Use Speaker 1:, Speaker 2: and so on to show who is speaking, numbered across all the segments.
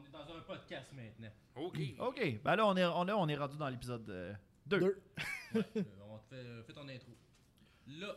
Speaker 1: on est dans un podcast maintenant.
Speaker 2: OK.
Speaker 3: OK, ben là, on est, on, là, on est rendu dans l'épisode 2.
Speaker 4: Deux.
Speaker 1: Ouais, euh, on te fait, euh, fais ton intro. Là.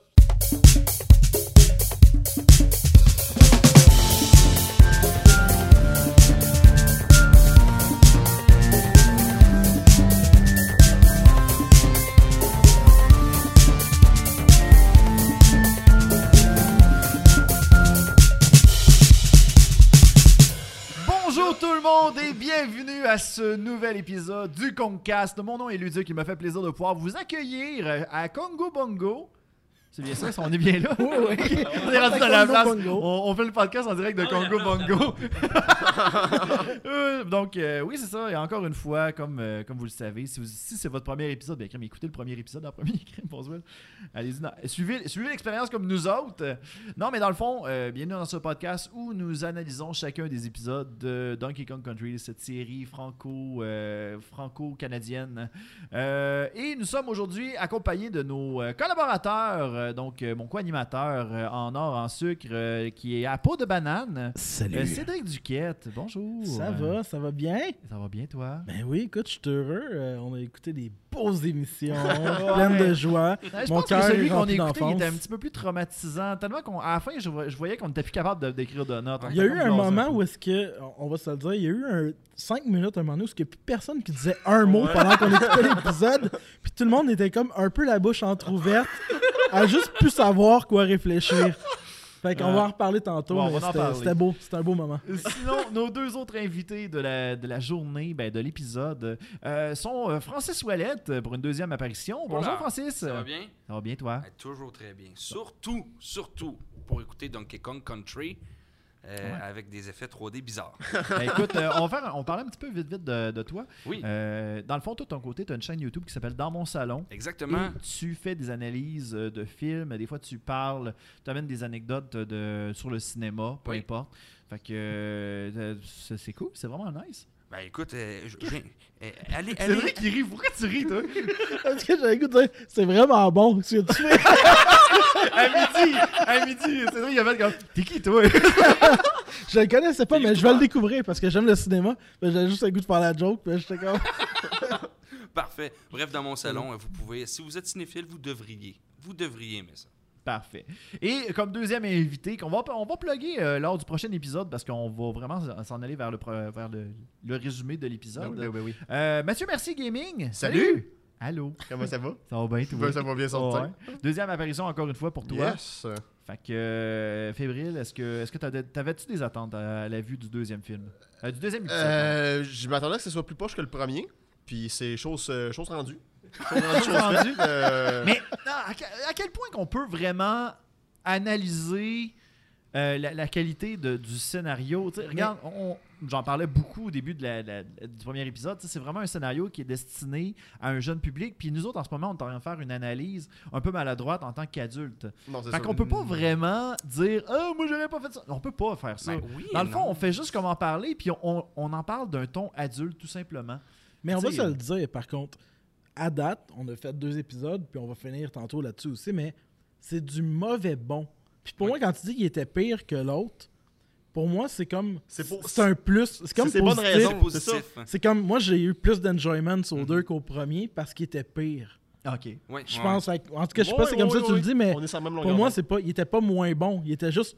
Speaker 3: Monde et bienvenue à ce nouvel épisode du Concast. Mon nom est Luduc, il me fait plaisir de pouvoir vous accueillir à Congo Bongo. C'est bien ça, on est bien là?
Speaker 4: Oui, oui.
Speaker 3: On est rendu dans la place. On, on fait le podcast en direct de Congo Bongo. Euh, Donc, euh, oui, c'est ça. Et encore une fois, comme, euh, comme vous le savez, si, si c'est votre premier épisode, bien, crème, écoutez le premier épisode en premier. crème, bonsoir. Allez-y, suivez, suivez l'expérience comme nous autres. Non, mais dans le fond, euh, bienvenue dans ce podcast où nous analysons chacun des épisodes de Donkey Kong Country, cette série franco, euh, franco-canadienne. Euh, et nous sommes aujourd'hui accompagnés de nos collaborateurs, euh, donc euh, mon co-animateur euh, en or, en sucre, euh, qui est à peau de banane.
Speaker 4: Salut.
Speaker 3: Euh, Cédric Duquette, bonjour.
Speaker 4: ça va, ça va bien?
Speaker 3: Ça va bien, toi?
Speaker 4: Ben oui, écoute, je suis heureux. Euh, on a écouté des beaux émissions, pleines de joie.
Speaker 3: Ouais, je
Speaker 4: Mon
Speaker 3: pense que
Speaker 4: cœur
Speaker 3: celui
Speaker 4: est
Speaker 3: qu'on il
Speaker 4: d'enfance.
Speaker 3: était un petit peu plus traumatisant. Tellement qu'à la fin, je, vo- je voyais qu'on n'était plus capable de- d'écrire de notes. On
Speaker 4: Il y a eu un moment où est-ce que, on va se le dire, il y a eu un 5 minutes, un moment donné, où il n'y a plus personne qui disait un mot pendant qu'on écoutait l'épisode. Puis tout le monde était comme un peu la bouche entrouverte, à juste plus savoir quoi réfléchir. Fait qu'on va en reparler tantôt,
Speaker 3: Bon,
Speaker 4: c'était- beau, c'était un beau moment.
Speaker 3: Sinon, nos deux autres invités de la, de la journée, ben, de l'épisode, euh, sont euh, Francis Ouellette euh, pour une deuxième apparition. Bonjour. Francis.
Speaker 2: Ça va bien?
Speaker 3: Ça va bien, toi?
Speaker 2: Ouais, toujours très bien. Surtout, surtout pour écouter Donkey Kong Country euh, avec des effets 3D bizarres.
Speaker 3: Ben, écoute, euh, on va faire, on parlait un petit peu vite vite de, de toi.
Speaker 2: Oui,
Speaker 3: Euh, dans le fond, toi, de ton côté, tu as une chaîne YouTube qui s'appelle Dans mon salon.
Speaker 2: exactement.
Speaker 3: Et tu fais des analyses de films. Des fois, tu parles, tu amènes des anecdotes de, sur le cinéma, peu
Speaker 2: Oui.
Speaker 3: importe. Fait que c'est cool, c'est vraiment nice.
Speaker 2: Ben écoute, euh, je- je- euh, allez,
Speaker 3: C'est
Speaker 2: allez.
Speaker 3: vrai qu'il rit. Pourquoi tu ris, toi?
Speaker 4: Parce que j'avais le goût de dire, c'est vraiment bon ce que tu fais.
Speaker 3: à midi, à midi, c'est vrai, il a fait comme. T'es qui, toi?
Speaker 4: Je le connaissais pas, mais je vais le découvrir parce que j'aime le cinéma. Ben, J'avais juste le goût de faire la joke. Puis j'étais comme.
Speaker 2: Parfait. Bref, dans mon salon, euh, vous pouvez, si vous êtes cinéphile, vous devriez. Vous devriez aimer ça.
Speaker 3: Parfait. Et comme deuxième invité, qu'on va, on va plugger euh, lors du prochain épisode parce qu'on va vraiment s'en aller vers le, vers le, le résumé de l'épisode.
Speaker 5: Ben oui, ben oui.
Speaker 3: Euh, Mathieu Mercier Gaming.
Speaker 5: Salut.
Speaker 3: Allô?
Speaker 5: Comment ça va?
Speaker 3: Ça va bien, tout
Speaker 5: Ben, ça va bien sortir.
Speaker 3: Deuxième apparition encore une fois pour toi.
Speaker 5: Yes.
Speaker 3: Fait que, euh, Fébrile, est-ce que est-ce que t'avais- t'avais-tu des attentes à, la vue du deuxième film? Euh, Du deuxième épisode.
Speaker 5: Je m'attendais que ce soit plus poche que le premier. Puis c'est chose, chose rendue. Euh,
Speaker 3: Mais non, à, que- à quel point qu'on peut vraiment analyser euh, la, la qualité de- du scénario? Regarde, on- j'en parlais beaucoup au début de la- la- du premier épisode. C'est vraiment un scénario qui est destiné à un jeune public. Puis nous autres, en ce moment, on est en train de faire une analyse un peu maladroite en tant qu'adulte.
Speaker 5: non, c'est
Speaker 3: Fait
Speaker 5: ça.
Speaker 3: qu'on peut pas vraiment dire Ah, moi, j'aurais pas fait ça. On peut pas faire ça.
Speaker 2: Ben oui
Speaker 3: Dans le fond,
Speaker 2: non.
Speaker 3: on fait juste comme en parler, puis on, on en parle d'un ton adulte, tout simplement.
Speaker 4: Mais on va se le dire, par contre. À date, on a fait deux épisodes, puis on va finir tantôt là-dessus aussi, mais c'est du mauvais bon. Puis pour moi, quand tu dis qu'il était pire que l'autre, pour moi, c'est comme.
Speaker 5: C'est pour-
Speaker 4: C'est un plus. C'est comme positif.
Speaker 2: C'est hein.
Speaker 4: C'est comme. Moi, j'ai eu plus d'enjoyment au
Speaker 2: Mhm.
Speaker 4: deux qu'au premier parce qu'il était pire.
Speaker 3: OK.
Speaker 2: Ouais,
Speaker 4: Je
Speaker 2: ouais.
Speaker 4: pense. En tout cas, je sais pas
Speaker 5: Ouais,
Speaker 4: si c'est comme
Speaker 5: ouais,
Speaker 4: ça que tu
Speaker 5: ouais,
Speaker 4: le dis, mais
Speaker 5: sur
Speaker 4: pour moi, c'est pas. Il était pas moins bon. Il était juste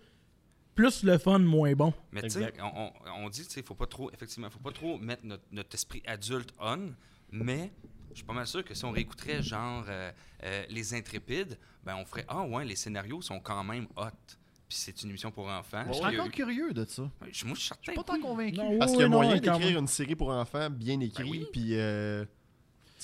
Speaker 4: plus le fun, moins bon.
Speaker 2: Mais tu sais, on- on dit, tu sais, faut pas trop, effectivement, faut pas trop mettre notre, notre esprit adulte on, mais je suis pas mal sûr que si on réécouterait genre euh, euh, Les Intrépides, ben on ferait, ah ouais, les scénarios sont quand même hot. Puis c'est une émission pour enfants.
Speaker 3: Je suis encore curieux de ça.
Speaker 2: ben, je- moi, je suis certain.
Speaker 3: Pas tant convaincu.
Speaker 4: Non,
Speaker 5: Parce
Speaker 4: oui,
Speaker 5: qu'il y a
Speaker 4: non,
Speaker 5: moyen d'écrire
Speaker 4: même.
Speaker 5: une série pour enfants bien écrite.
Speaker 2: oui.
Speaker 5: Puis, euh,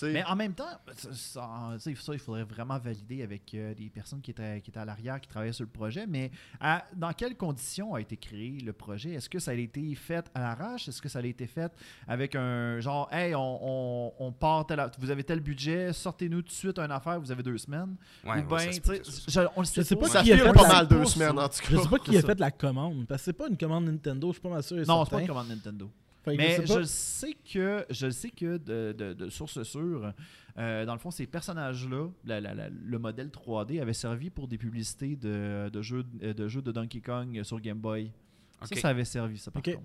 Speaker 3: Mais en même temps, ça, il faudrait vraiment valider avec euh, des personnes qui étaient, qui étaient à l'arrière, qui travaillaient sur le projet. Mais à- dans quelles conditions a été créé le projet? Est-ce que ça a été fait à l'arrache? Est-ce que ça a été fait avec un genre, hey, on, on, on part, tel- vous avez tel budget, sortez-nous tout de suite une affaire, vous avez deux semaines
Speaker 2: Ouais,
Speaker 3: Ou
Speaker 2: ouais,
Speaker 3: je- on le sait
Speaker 4: sais pas
Speaker 5: ça
Speaker 4: qui a fait
Speaker 5: pas mal deux semaines, en tout
Speaker 4: Je
Speaker 5: cas.
Speaker 4: sais pas qui a fait la commande. Parce que c'est pas une commande Nintendo, je suis pas mal sûr.
Speaker 3: Non, c'est pas une commande Nintendo.
Speaker 4: Fait
Speaker 3: Mais
Speaker 4: je sais
Speaker 3: je sais que je sais que de, de, de source sûre, euh, dans le fond, ces personnages-là, la- la- la- le modèle 3D avait servi pour des publicités de, de jeux, de jeux de Donkey Kong sur Game Boy. Ça, ça avait servi, ça, par contre.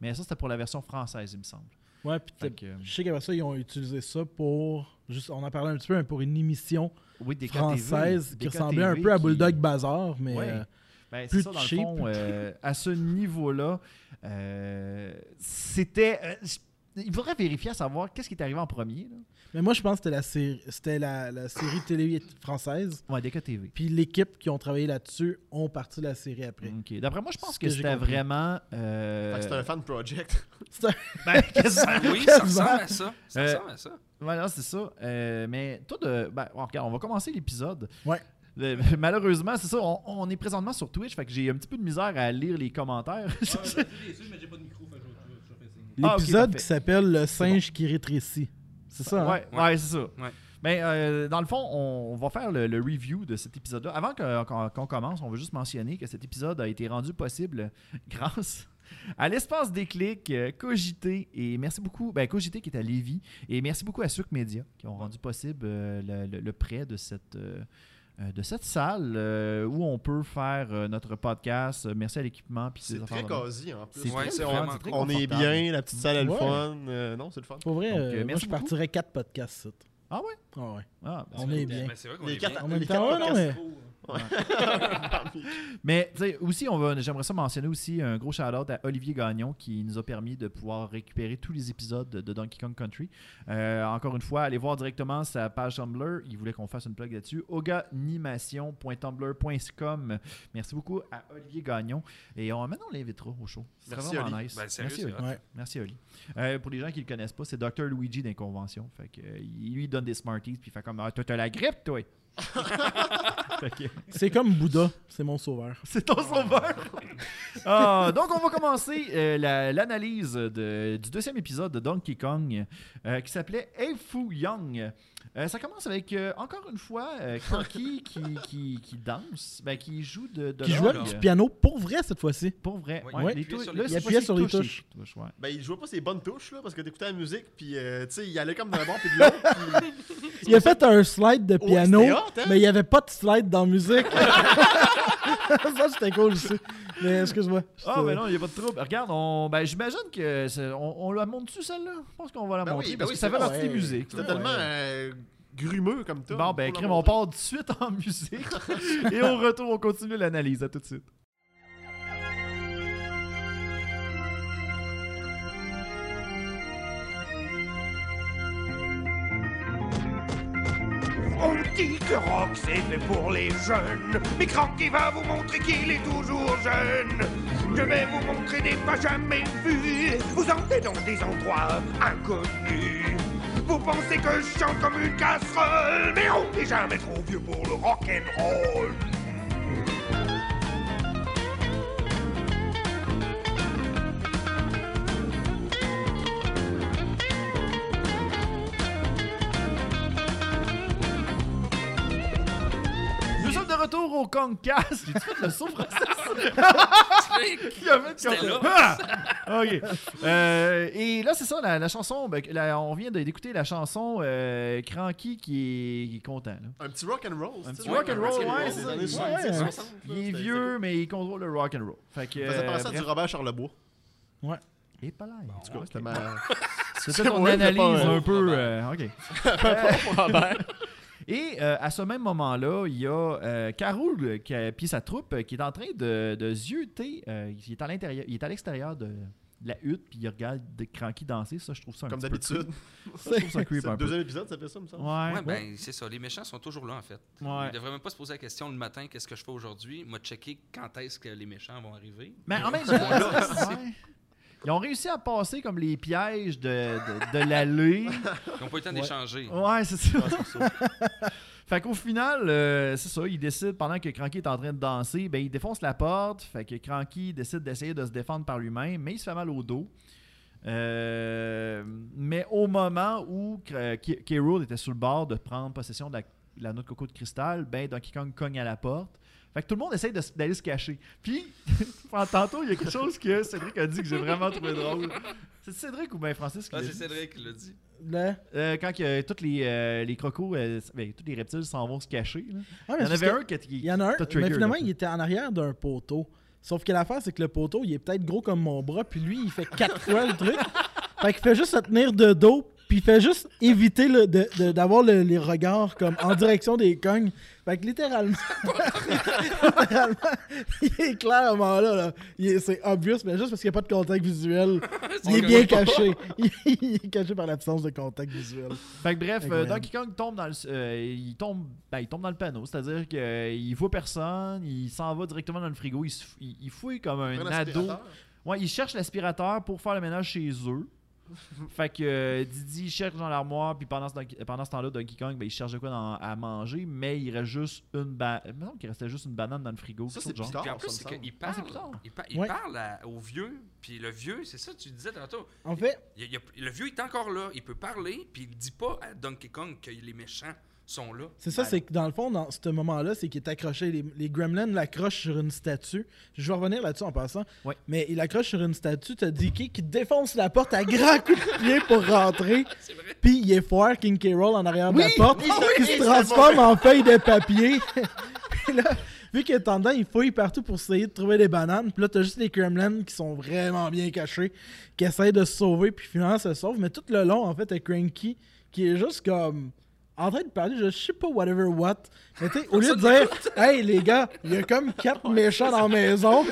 Speaker 3: Mais ça, c'était pour la version française, il me semble.
Speaker 4: Ouais, puis
Speaker 3: que, euh,
Speaker 4: je sais qu'après ça, ils ont utilisé ça pour. Juste, on en parlait un petit peu, mais pour une émission
Speaker 3: oui, des
Speaker 4: française qui ressemblait un peu à
Speaker 3: qui-
Speaker 4: Bulldog Bazar, mais.
Speaker 3: Ouais.
Speaker 4: euh,
Speaker 3: Ben,
Speaker 4: Plus
Speaker 3: c'est ça, dans
Speaker 4: cheap.
Speaker 3: le fond, euh, à ce niveau-là, euh, c'était... euh, il faudrait vérifier à savoir qu'est-ce qui est arrivé en premier. Là.
Speaker 4: mais moi, je pense que c'était la série, c'était la, la série télé française.
Speaker 3: Ouais, DKTV.
Speaker 4: Puis l'équipe qui ont travaillé là-dessus ont parti la série après.
Speaker 3: OK. D'après moi, je pense que,
Speaker 4: que
Speaker 3: c'était vraiment... euh,
Speaker 5: Fait que c'était un fan project.
Speaker 3: ben, quasiment.
Speaker 2: Oui, ça ressemble à ça? Ça ressemble à ça.
Speaker 3: Voilà, c'est ça. Euh, mais toi, de, ben, bon, regarde, on va commencer l'épisode.
Speaker 4: Ouais.
Speaker 3: Le- malheureusement, c'est ça, on, on est présentement sur Twitch, fait que j'ai un petit peu de misère à lire les commentaires.
Speaker 1: Ah, je suis déçu, mais j'ai pas de micro, fait que je vais- je vais- je vais faire signe.
Speaker 3: Ah, ok,
Speaker 4: L'épisode
Speaker 3: parfait.
Speaker 4: qui s'appelle Le singe qui rétrécit. C'est ça, hein?
Speaker 3: Ouais, ouais, c'est ça.
Speaker 2: Ouais.
Speaker 3: Ben, euh, dans le fond, on, on va faire le, le review de cet épisode-là. Avant qu'on commence, on veut juste mentionner que cet épisode a été rendu possible grâce à l'espace déclic, euh, Cogité, et merci beaucoup, ben, Cogité qui est à Lévis, et merci beaucoup à Suc Media qui ont rendu possible euh, le, le- le prêt de cette, euh, de cette salle euh, où on peut faire euh, notre podcast. Euh, Merci à l'équipement.
Speaker 5: C'est
Speaker 3: ces
Speaker 5: très cosy en plus.
Speaker 2: Ouais,
Speaker 3: fun,
Speaker 5: On est bien, la petite salle est le
Speaker 4: Ouais.
Speaker 5: fun. Euh, non, c'est le fun.
Speaker 4: Pour vrai,
Speaker 3: Donc,
Speaker 4: euh,
Speaker 3: euh,
Speaker 4: moi,
Speaker 3: merci
Speaker 4: je
Speaker 3: beaucoup.
Speaker 4: partirais quatre podcasts. ça.
Speaker 3: Ah ouais?
Speaker 4: Ah ouais.
Speaker 3: Ah, ben,
Speaker 4: On est bien.
Speaker 2: Mais c'est vrai qu'on
Speaker 5: Les
Speaker 2: est
Speaker 5: quatre-
Speaker 2: bien.
Speaker 4: En même
Speaker 5: les
Speaker 4: temps, ouais,
Speaker 5: quatre
Speaker 4: non, mais.
Speaker 3: Mais tu sais, aussi, on va, j'aimerais ça mentionner aussi un gros shout-out à Olivier Gagnon qui nous a permis de pouvoir récupérer tous les épisodes de, Donkey Kong Country. Euh, encore une fois, allez voir directement sa page Tumblr. Il voulait qu'on fasse une plug là-dessus. oganimation.tumblr.com. Merci beaucoup à Olivier Gagnon. Et on, maintenant, on l'invitera au show. C'est
Speaker 5: Merci,
Speaker 3: vraiment
Speaker 5: Oli.
Speaker 3: nice.
Speaker 2: Ben, sérieux,
Speaker 3: Merci,
Speaker 2: c'est
Speaker 3: Oli.
Speaker 4: Ouais.
Speaker 3: Merci, Oli. Euh, pour les gens qui ne le connaissent pas, c'est Dr. Luigi d'Inconvention. Fait que, euh, il lui donne des Smarties, puis il fait comme Ah, Toi, t'as la grippe, toi.
Speaker 4: C'est comme Bouddha, c'est mon sauveur.
Speaker 3: c'est ton sauveur? Ah, donc, on va commencer euh, la- l'analyse de- du deuxième épisode de Donkey Kong euh, qui s'appelait Hey Fu Young. Euh, ça commence avec, euh, encore une fois, euh, Cranky qui, qui, qui danse, ben, qui joue de, de
Speaker 4: Qui jouait du piano pour vrai cette fois-ci.
Speaker 3: Pour vrai.
Speaker 2: Ouais,
Speaker 3: Ouais,
Speaker 2: il
Speaker 3: les là,
Speaker 4: il appuyait sur les
Speaker 3: touche,
Speaker 4: touches.
Speaker 3: touches, ouais.
Speaker 5: Ben, il jouait pas ses bonnes touches, là, parce que t'écoutais la musique, puis, euh, tu sais, il allait comme d'un bord puis de l'autre. puis-
Speaker 4: Il a fait un slide de piano,
Speaker 5: hot, hein?
Speaker 4: mais il n'y avait pas de slide dans la musique. ça, c'était cool aussi. Mais excuse-moi.
Speaker 3: Ah, ben non, il n'y a pas de trouble. Regarde, on, ben, j'imagine que. c'est- On, on la monte dessus, celle-là? Je pense qu'on va la
Speaker 5: Ben
Speaker 3: montrer
Speaker 5: oui, ben
Speaker 3: parce
Speaker 5: oui,
Speaker 3: que ça
Speaker 5: c'est
Speaker 3: fait partie des
Speaker 4: Ouais.
Speaker 3: musiques.
Speaker 5: C'était tellement euh, grumeux comme ça.
Speaker 3: Bon, ben, crime, on part tout de suite en musique. Et au retour, on continue l'analyse. À tout de suite.
Speaker 6: Que rock c'est fait pour les jeunes, mais Cranky va vous montrer qu'il est toujours jeune. Je vais vous montrer des pas jamais vus, vous entrez dans des endroits inconnus. Vous pensez que je chante comme une casserole, mais on n'est jamais trop vieux pour le rock'n'roll.
Speaker 3: Nous Concast. J'ai fait le saut français. Il a fait
Speaker 2: C'était
Speaker 3: comme. Ah! OK. Euh, et là, c'est ça, la, la chanson. ben, la- on vient d'écouter la chanson euh, Cranky qui est, qui est content. là.
Speaker 5: Un petit rock and roll.
Speaker 3: Un petit rock and roll, ouais, c'est ça.
Speaker 5: 70,
Speaker 3: Ouais,
Speaker 5: 60, là,
Speaker 3: Il est vieux, mais il contrôle le rock and roll. Fait que.
Speaker 5: Ça faisait penser à du. Robert Charlebois.
Speaker 3: Et pas là.
Speaker 5: En tout cas, c'était ma...
Speaker 3: C'était ton
Speaker 5: Ouais,
Speaker 3: analyse
Speaker 5: un
Speaker 3: peu. euh, OK. Et euh, à ce même moment-là, il y a euh, Carol euh, qui a- puis sa troupe euh, qui est en train de, de zioter. euh, il est à l'intérieur, il est à l'extérieur de, de la hutte puis il regarde de Cranky danser. Ça, je trouve ça un
Speaker 5: Comme
Speaker 3: petit peu
Speaker 5: d'habitude.
Speaker 3: je trouve ça creep un peu.
Speaker 5: deuxième épisode, ça fait ça, me semble.
Speaker 3: Ouais.
Speaker 2: Ouais, ben, c'est ça. Les méchants sont toujours là, en fait.
Speaker 3: Ouais.
Speaker 2: Ils devraient même pas se poser la question le matin qu'est-ce que je fais aujourd'hui? Moi, checker quand est-ce que les méchants vont arriver.
Speaker 3: Mais en même temps. ils ont réussi à passer comme les pièges de, de, de l'allée.
Speaker 2: Ils n'ont pas eu le temps d'échanger.
Speaker 3: Ouais, c'est ça. fait qu'au final, euh, c'est ça, il décide, pendant que Cranky est en train de danser, ben, il défonce la porte. Fait que Cranky décide d'essayer de se défendre par lui-même, mais il se fait mal au dos. Euh, mais au moment où euh, K. K. Rool était sur le bord de prendre possession de la, la noix de coco de cristal, ben Donkey Kong cogne à la porte. Fait que tout le monde essaye d'aller se cacher. Puis, tantôt, il y a quelque chose que Cédric a dit que j'ai vraiment trouvé drôle. C'est Cédric ou bien Francis qui
Speaker 2: Ah,
Speaker 3: l'a
Speaker 2: c'est
Speaker 3: dit?
Speaker 2: Cédric qui l'a dit.
Speaker 4: Là.
Speaker 3: Euh, quand que, tous les, euh, les crocos, euh, ben, tous les reptiles s'en vont se cacher. là.
Speaker 4: Ah,
Speaker 3: Il y en avait un qui,
Speaker 4: Il y en a un,
Speaker 3: trigger,
Speaker 4: mais finalement,
Speaker 3: là.
Speaker 4: il était en arrière d'un poteau. Sauf que l'affaire, c'est que le poteau, il est peut-être gros comme mon bras, puis lui, il fait quatre fois le truc. Fait qu'il fait juste se tenir de dos, puis il fait juste éviter le- de- de- d'avoir le- les regards comme en direction des cognes. Fait que littéralement, littéralement, il est clairement là. là. Il est- C'est obvious, mais juste parce qu'il n'y a pas de contact visuel, il est bien caché. Il, il est caché par l'absence de contact visuel.
Speaker 3: Fait que bref, euh. Donkey Kong tombe dans le, euh, il tombe, ben, il tombe dans le panneau, c'est-à-dire qu'il voit personne, il s'en va directement dans le frigo, il, il- il fouille comme un ado. Ouais, il cherche l'aspirateur pour faire le ménage chez eux. fait que euh, Didi il cherche dans l'armoire, puis pendant ce, Donkey- pendant ce temps-là, Donkey Kong, ben, il cherche de quoi dans- à manger, mais il reste juste une banane. Il qu'il restait juste une banane dans le frigo.
Speaker 5: Ça, c'est bizarre.
Speaker 2: Puis en plus, c'est qu'il
Speaker 3: Ah,
Speaker 2: parle, il, pa- il
Speaker 4: Ouais.
Speaker 2: parle à- au vieux, puis le vieux, c'est ça que tu disais tantôt.
Speaker 4: En fait,
Speaker 2: Il il le vieux est encore là, il peut parler, puis il dit pas à Donkey Kong que les méchants sont là.
Speaker 4: C'est ça,
Speaker 2: Ben,
Speaker 4: c'est que dans le fond, dans ce moment-là, c'est qu'il est accroché. Les, les gremlins l'accrochent sur une statue. Je vais revenir là-dessus en passant.
Speaker 3: Ouais.
Speaker 4: Mais il accroche sur une statue. T'as DK qui défonce la porte à grands coups de pied pour rentrer. Puis il est foire King K. Rool en arrière de la porte.
Speaker 3: oui,
Speaker 4: qui
Speaker 3: oui,
Speaker 4: se transforme en feuille de papier. Puis là, vu qu'il est en dedans, il fouille partout pour essayer de trouver des bananes. Puis là, t'as juste les gremlins qui sont vraiment bien cachés, qui essayent de se sauver, puis finalement se sauvent. Mais tout le long, en fait, t'as Cranky qui est juste comme en train de parler, je sais pas whatever what. Mais tu sais, au lieu de dire, hey les gars, il y a comme quatre méchants dans la maison,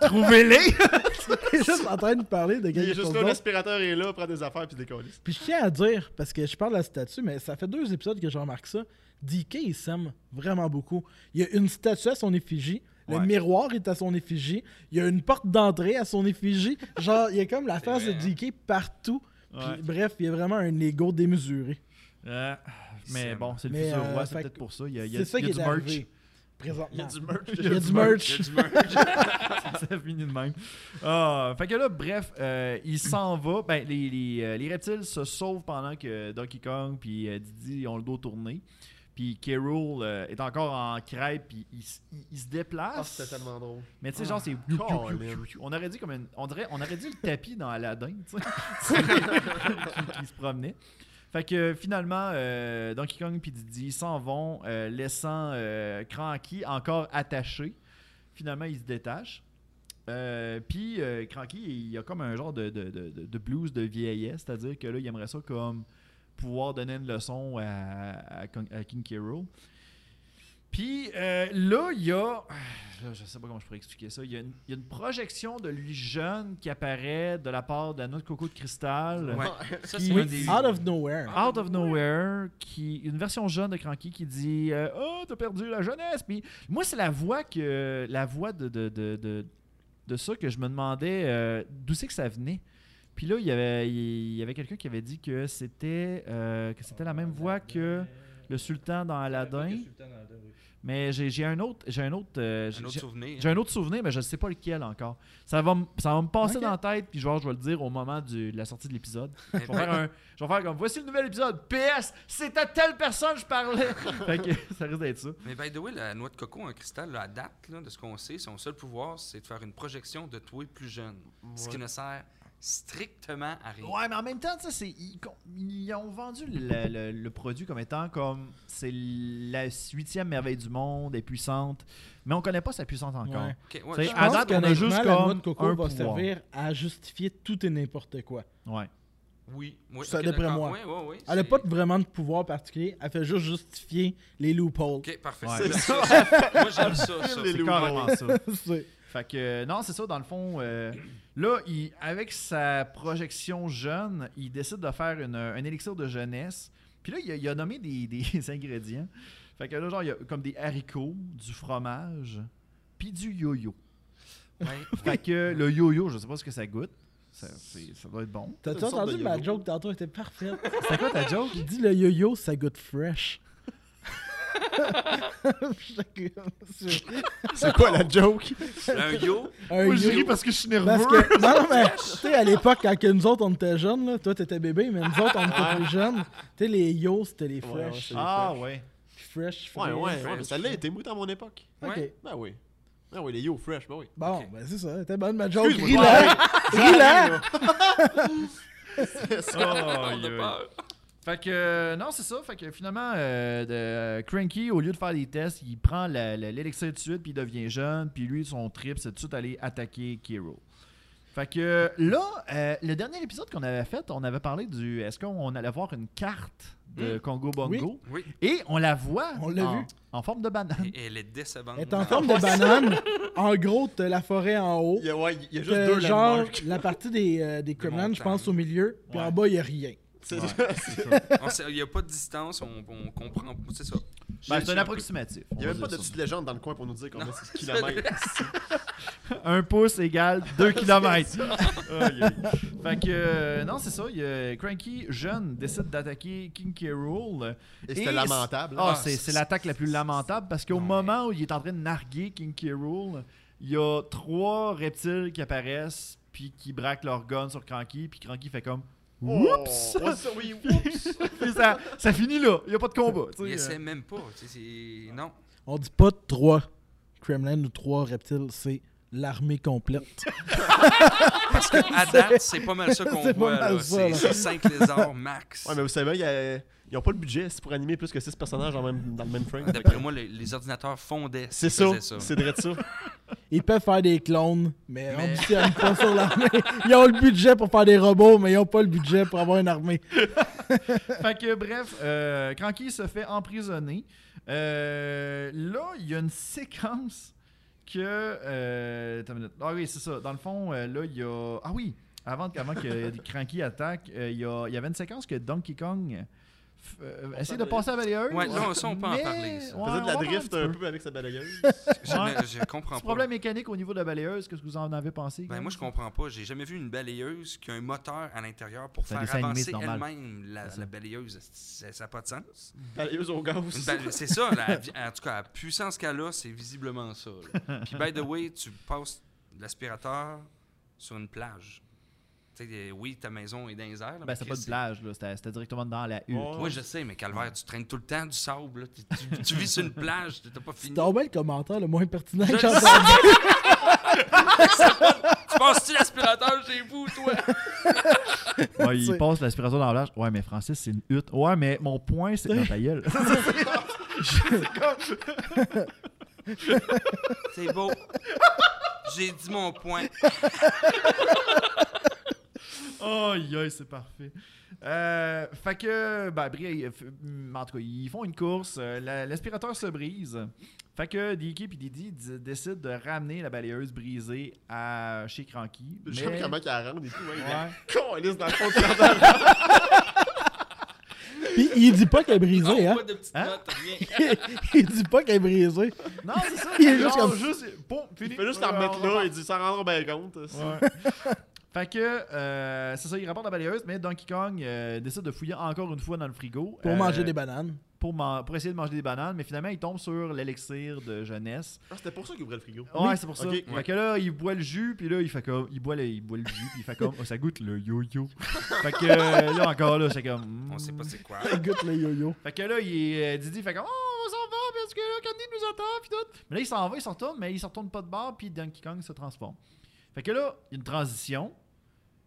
Speaker 3: Trouvez-les!
Speaker 4: il est juste en train de parler de
Speaker 5: Il
Speaker 4: quelque
Speaker 5: est juste
Speaker 4: chose
Speaker 5: là, l'aspirateur est là, prend des affaires puis décolle.
Speaker 4: Puis je tiens à dire, parce que je parle de la statue, mais ça fait deux épisodes que je remarque ça. DK, il s'aime vraiment beaucoup. Il y a une statue à son effigie. Le
Speaker 3: Ouais.
Speaker 4: miroir est à son effigie. Il y a une porte d'entrée à son effigie. Genre, il y a comme la face de
Speaker 2: vrai, hein?
Speaker 4: DK partout. Puis,
Speaker 3: Ouais.
Speaker 4: bref, il y a vraiment un ego démesuré.
Speaker 3: Euh, mais
Speaker 2: C'est-
Speaker 3: bon, c'est le
Speaker 4: Mais,
Speaker 3: futur
Speaker 4: euh,
Speaker 3: roi, c'est
Speaker 4: fait
Speaker 3: peut-être pour ça. Il y a, il y a-
Speaker 4: C'est ça
Speaker 3: il y
Speaker 4: qui
Speaker 3: a
Speaker 4: est
Speaker 3: du merch.
Speaker 4: arrivé.
Speaker 5: Il y a du merch.
Speaker 4: Il y a du merch.
Speaker 2: Il y a du merch.
Speaker 3: ça finit de même. Ah, fait que là, bref, euh, il s'en va. Ben, les, les, euh, les reptiles se sauvent pendant que Donkey Kong puis euh, Didi ont le dos tourné. Puis K. Rool, euh, est encore en crêpe, puis il, s- il- il se
Speaker 5: Ah,
Speaker 3: déplace.
Speaker 5: c'était tellement drôle.
Speaker 3: mais tu sais, genre, c'est.
Speaker 5: Colin.
Speaker 3: On aurait dit comme une- on, dirait, on aurait dit le tapis dans Aladdin, tu sais. qui, qui se promenait. Fait que finalement, euh, Donkey Kong et Didi s'en vont, euh, laissant euh, Cranky encore attaché. Finalement, il se détache. Euh, Puis Cranky, il a comme un genre de, de, de- blues de vieillesse, c'est-à-dire que là, il aimerait ça comme pouvoir donner une leçon à King K. Rool. Puis euh, là, il y a. Là, je sais pas comment je pourrais expliquer ça. Il y, a une, il y a une projection de lui jeune qui apparaît de la part noix de coco de cristal.
Speaker 2: Ouais. Ça,
Speaker 3: Qui-
Speaker 2: c'est
Speaker 4: Oui,
Speaker 2: un des.
Speaker 4: out of nowhere.
Speaker 3: Out of nowhere, qui une version jeune de Cranky qui dit euh, Oh, t'as perdu la jeunesse. Puis moi, c'est la voix que la voix de, de, de, de, de ça que je me demandais euh, d'où c'est que ça venait. Puis là, il y avait, il y avait quelqu'un qui avait dit que c'était euh, que c'était la même voix que le sultan dans Aladdin. Mais j'ai un autre, j'ai un autre, euh,
Speaker 2: Un autre souvenir.
Speaker 3: j'ai un autre souvenir, mais je ne sais pas lequel encore. Ça va, me- ça va me passer dans la tête, puis genre, je vais le dire au moment du- de la sortie de l'épisode.
Speaker 2: Mais
Speaker 3: Je vais faire un, je vais faire comme voici le nouvel épisode. PS, c'est à telle personne que je parlais. fait que ça risque d'être ça.
Speaker 2: Mais by the way, la noix de coco en cristal, là, à date, là, de ce qu'on sait, son seul pouvoir, c'est de faire une projection de toi plus jeune. Ce qui ne sert strictement à rien.
Speaker 3: Ouais, mais en même temps, tu sais, c'est- ils, ont vendu le, le- le produit comme étant comme c'est la huitième merveille du monde, est puissante, mais on connaît pas sa puissance encore.
Speaker 4: Ouais.
Speaker 2: Ok, ouais,
Speaker 3: C'est-
Speaker 2: je
Speaker 3: à
Speaker 4: pense
Speaker 3: date, on a juste
Speaker 4: la
Speaker 3: comme
Speaker 4: noix de coco
Speaker 3: un
Speaker 4: va
Speaker 3: pouvoir.
Speaker 4: servir à justifier tout et n'importe quoi.
Speaker 3: Ouais.
Speaker 2: Oui, oui.
Speaker 4: Ça,
Speaker 2: ok,
Speaker 4: d'après moi.
Speaker 2: Ouais, ouais, ouais,
Speaker 4: Elle n'a pas vraiment de pouvoir particulier, elle fait juste justifier les loopholes.
Speaker 2: Ok, parfait.
Speaker 3: Ouais.
Speaker 2: Ça. Moi, j'aime ça. ça.
Speaker 3: C'est carrément ça. Fait que, non, c'est ça, dans le fond. euh, là, il, avec sa projection jeune, il décide de faire une- un élixir de jeunesse. Puis là, il a, il a nommé des, des ingrédients. Fait que là, genre, il y a comme des haricots, du fromage, puis du yo-yo.
Speaker 2: Ouais.
Speaker 3: Fait que le yo-yo, je sais pas ce que ça goûte. Ça, c'est- ça doit être bon.
Speaker 4: T'as-tu entendu ma joke tantôt? Était parfaite.
Speaker 3: C'était quoi ta joke?
Speaker 4: Il dit le yo-yo, ça goûte fresh.
Speaker 5: C'est quoi la joke?
Speaker 2: Un yo,
Speaker 4: Un
Speaker 3: Moi, je ris parce que je suis nerveux.
Speaker 4: Parce que, non, non, mais, tu sais, à l'époque, quand que nous autres, on était jeunes, là, toi, t'étais bébé, mais nous autres, on était plus jeunes. Tu sais, les yo, c'était les
Speaker 5: Ouais, ouais,
Speaker 4: fresh.
Speaker 5: c'est-
Speaker 3: Ah, ouais.
Speaker 4: Puis fresh,
Speaker 5: Ouais,
Speaker 4: fresh.
Speaker 5: ouais, ouais. Mais celle-là était mouille à mon époque.
Speaker 4: Ok.
Speaker 2: Ouais.
Speaker 5: Ben oui. Ben oui, les yo fresh, ben oui.
Speaker 4: Bon, ben c'est ça. C'était bonne ma joke. Ris-la. Ris-la.
Speaker 3: Oh,
Speaker 2: on a peur.
Speaker 3: Fait que, euh, non, c'est ça. Fait que finalement, euh, de- euh, Cranky, au lieu de faire des tests, il prend l'élixir tout de suite, puis il devient jeune, puis lui, son trip, c'est tout de suite aller attaquer Kiro. Fait que là, euh, le dernier épisode qu'on avait fait, on avait parlé du. Est-ce qu'on allait voir une carte de
Speaker 2: Mm.
Speaker 3: Congo Bongo?
Speaker 2: Oui,
Speaker 3: Et on la voit
Speaker 4: On l'a
Speaker 3: en,
Speaker 4: vu.
Speaker 3: en forme de banane.
Speaker 2: et elle est décevante.
Speaker 4: Elle est en forme de banane. En gros, t'as la forêt en haut.
Speaker 5: Il y a, ouais, il y a juste deux
Speaker 4: genre
Speaker 5: landmarks.
Speaker 4: la partie des, euh, des Kremlin, je pense, au milieu. Puis
Speaker 3: Ouais.
Speaker 4: en bas, il n'y a rien.
Speaker 5: C'est
Speaker 3: Ouais.
Speaker 5: ça.
Speaker 2: Il n'y a pas de distance, on, on comprend. C'est ça.
Speaker 3: Ben, c'est un approximatif.
Speaker 5: Il n'y a
Speaker 3: va
Speaker 5: même pas de petite légende dans le coin pour nous dire combien
Speaker 2: Non.
Speaker 5: c'est de kilomètres.
Speaker 3: Un pouce égale 2 km. fait que, euh, non, c'est ça. il y a Cranky, jeune, décide d'attaquer King K. Rool.
Speaker 5: Et c'était
Speaker 3: Et
Speaker 5: lamentable.
Speaker 3: Ah,
Speaker 2: Ah,
Speaker 3: c'est l'attaque la plus lamentable parce qu'au
Speaker 2: Ouais.
Speaker 3: moment où il est en train de narguer King K. Rool, il y a trois reptiles qui apparaissent puis qui braquent leur gun sur Cranky. Puis Cranky fait comme Oups!
Speaker 5: ouais, ça, oui, oups!
Speaker 3: Ça, ça finit là. Il n'y a pas de combat. tu sais.
Speaker 2: Il essaie même pas. tu sais, c'est- Non.
Speaker 4: On dit pas trois Kremlin ou trois reptiles, c'est l'armée complète.
Speaker 2: Parce qu'à date, c'est pas mal ça qu'on voit.
Speaker 4: ça,
Speaker 2: C'est cinq lézards max.
Speaker 5: Ouais, mais vous savez, il y a- ils n'ont pas le budget pour animer plus que 6 personnages en même- dans le même frame.
Speaker 2: D'après moi, les, les ordinateurs fondaient.
Speaker 5: C'est ça,
Speaker 2: faisaient
Speaker 5: c'est vrai de ça.
Speaker 4: Ils peuvent faire des clones, mais,
Speaker 2: Mais-
Speaker 4: on ambitionne pas sur l'armée. Ils ont le budget pour faire des robots, mais ils ont pas le budget pour avoir une armée.
Speaker 3: fait que bref, euh, Cranky se fait emprisonner. Euh, là, il y a une séquence que. euh, attends une minute. Ah oui, c'est ça. Dans le fond, euh, là, il y a. Ah oui, avant, avant que Cranky attaque, euh, il y, a- il y avait une séquence que Donkey Kong. Euh, essaie de passer à la balayeuse.
Speaker 2: Ouais, là, ça, on peut en parler, ça.
Speaker 3: ouais,
Speaker 5: Faisait de
Speaker 3: on
Speaker 5: la
Speaker 3: va
Speaker 5: drift un peu avec sa balayeuse.
Speaker 2: Je,
Speaker 3: Ouais.
Speaker 2: je comprends pas.
Speaker 3: problème mécanique au niveau de la balayeuse, qu'est-ce que vous en avez pensé?
Speaker 2: Ben, moi, je comprends pas. J'ai jamais vu une balayeuse qui a un moteur à l'intérieur pour
Speaker 3: C'est un
Speaker 2: faire
Speaker 3: dessin animé,
Speaker 2: avancer
Speaker 3: c'est normal.
Speaker 2: elle-même la, balayeuse. Ça n'a pas de sens.
Speaker 5: Balayeuse au gaz.
Speaker 2: Une ba- C'est ça, la vi- en tout cas, la puissance qu'elle a, c'est visiblement ça. là. Puis, by the way, tu passes l'aspirateur sur une plage. Oui, ta maison est dans les airs. là,
Speaker 3: Ben, c'est pas de plage, là. C'était c'était directement dans la hutte.
Speaker 5: Ouais.
Speaker 2: Oui, je sais, mais Calvaire, tu traînes tout le temps du sable. là. Tu, tu- tu vis sur une plage, t'as pas
Speaker 4: C'est
Speaker 2: fini.
Speaker 4: tombé le commentaire le moins pertinent
Speaker 2: Je
Speaker 4: que j'ai entendu.
Speaker 2: Tu passes-tu l'aspirateur chez vous, toi?
Speaker 3: Ouais, il
Speaker 4: C'est-
Speaker 3: passe l'aspirateur dans la plage. Ouais, mais Francis, c'est une hutte. Ouais, mais mon point, c'est. Non, ta gueule.
Speaker 2: C'est beau. J'ai dit mon point.
Speaker 3: Aïe, aïe, c'est parfait. Euh, fait que, ben, f- en tout cas, ils font une course. euh, la- L'aspirateur se brise. Fait que Diki et Didi décident de ramener la balayeuse brisée à chez Cranky.
Speaker 5: Je
Speaker 3: mais-
Speaker 5: sais comment qu'il la rende et tout. Ouais.
Speaker 3: Ouais.
Speaker 5: Con, elle est dans le fond de la
Speaker 4: Puis il dit pas qu'elle est brisée,
Speaker 2: Oh,
Speaker 4: hein?
Speaker 2: pas de petites
Speaker 3: Hein?
Speaker 2: notes, rien.
Speaker 4: il dit pas qu'elle est brisée.
Speaker 3: Non, c'est ça.
Speaker 4: Il est juste
Speaker 3: Non,
Speaker 4: comme-
Speaker 3: juste, bon, fini.
Speaker 5: Il fait juste la remettre là, il dit ça rendra bien compte.
Speaker 3: Ouais. fait que, euh, c'est ça, il rapporte la balayeuse, mais Donkey Kong euh, décide de fouiller encore une fois dans le frigo.
Speaker 4: Pour
Speaker 3: euh,
Speaker 4: manger des bananes.
Speaker 3: pour, man- pour essayer de manger des bananes, mais finalement, il tombe sur l'élixir de jeunesse.
Speaker 5: Ah, c'était pour ça qu'il ouvrait le frigo.
Speaker 3: Ouais, c'est pour ça.
Speaker 5: Ok.
Speaker 3: Fait que là, il boit le jus, puis là, il fait comme. Il boit le, il boit le jus, puis il fait comme. Oh, ça goûte le yo-yo. fait que euh, là, encore là, c'est comme.
Speaker 2: On sait pas c'est quoi.
Speaker 4: Elle goûte le yo-yo.
Speaker 3: Fait que là, il est, Didi fait comme. Oh, on s'en va, parce que là, Candy nous attend, puis tout. Mais là, il s'en va, il se retourne, mais il se retourne pas de bord, puis Donkey Kong se transforme. Fait que là, il y a une transition.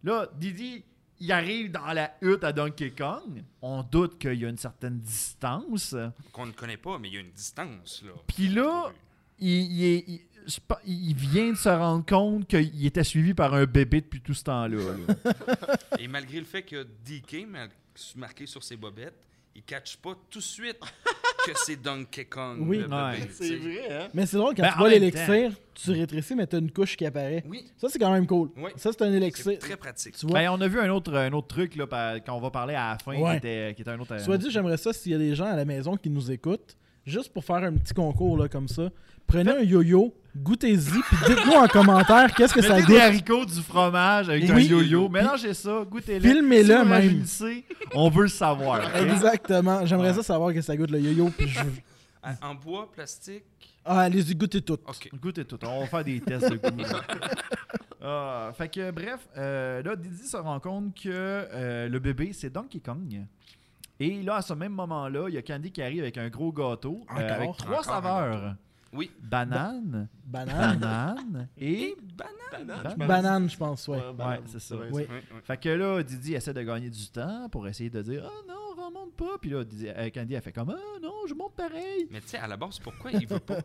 Speaker 3: Là, Didi, il arrive dans la hutte à Donkey Kong. On doute qu'il y a une certaine distance.
Speaker 2: Qu'on ne connaît pas, mais il y a une distance, là.
Speaker 3: Puis là, il, il est- il- je pa- il vient de se rendre compte qu'il était suivi par un bébé depuis tout ce temps-là. là.
Speaker 2: Et malgré le fait que DK, marqué sur ses bobettes, il catch pas tout de suite que c'est Donkey Kong.
Speaker 4: Oui.
Speaker 3: Ouais.
Speaker 2: tu
Speaker 5: C'est vrai, hein?
Speaker 4: Mais c'est drôle, quand
Speaker 3: Ben,
Speaker 4: tu vois l'élixir, tu rétrécis, mais t'as une couche qui apparaît.
Speaker 2: Oui,
Speaker 4: Ça, c'est quand même cool.
Speaker 2: Oui.
Speaker 4: Ça, c'est un élixir.
Speaker 2: très pratique.
Speaker 4: Tu vois?
Speaker 3: Ben, on a vu un autre, un autre truc là, quand on va parler à la fin
Speaker 4: Ouais.
Speaker 3: qui, était, qui était un autre.
Speaker 4: Soit dit, j'aimerais ça s'il y a des gens à la maison qui nous écoutent, juste pour faire un petit concours là, comme ça. Prenez un yo-yo, goûtez-y, puis dites-nous en commentaire qu'est-ce que ça
Speaker 3: Mettez des
Speaker 4: goûte.
Speaker 3: haricots, du fromage avec un
Speaker 4: oui.
Speaker 3: yo-yo. Mélangez ça, goûtez-le.
Speaker 4: Filmez-le
Speaker 3: Si
Speaker 4: même.
Speaker 3: on veut le savoir.
Speaker 4: Exactement. J'aimerais ça savoir que ça goûte le yo-yo. Puis je...
Speaker 2: En- En bois, plastique?
Speaker 4: Ah, allez-y, goûtez tout.
Speaker 2: Ok.
Speaker 3: Goûtez tout. On va faire des tests de goût. Ah, fait que, bref, euh, là, Didi se rend compte que euh, le bébé, c'est Donkey Kong. Et là, à ce même moment-là, il y a Candy qui arrive avec un gros gâteau euh,
Speaker 4: Encore?
Speaker 3: avec trois
Speaker 2: Encore
Speaker 3: saveurs.
Speaker 2: Oui.
Speaker 3: Banane,
Speaker 4: Banane.
Speaker 3: banane et...
Speaker 2: Banane.
Speaker 3: Ban-
Speaker 4: Banane, je pense, ouais.
Speaker 3: Ouais, c'est ça.
Speaker 4: Oui.
Speaker 2: Oui, oui.
Speaker 3: Fait que là, Didi essaie de gagner du temps pour essayer de dire « Ah non, rends-moi monte pas. Puis là, Didi- euh, Candy a fait comme Ah non, je monte pareil.
Speaker 2: Mais tu sais, à la base, pourquoi il veut pas?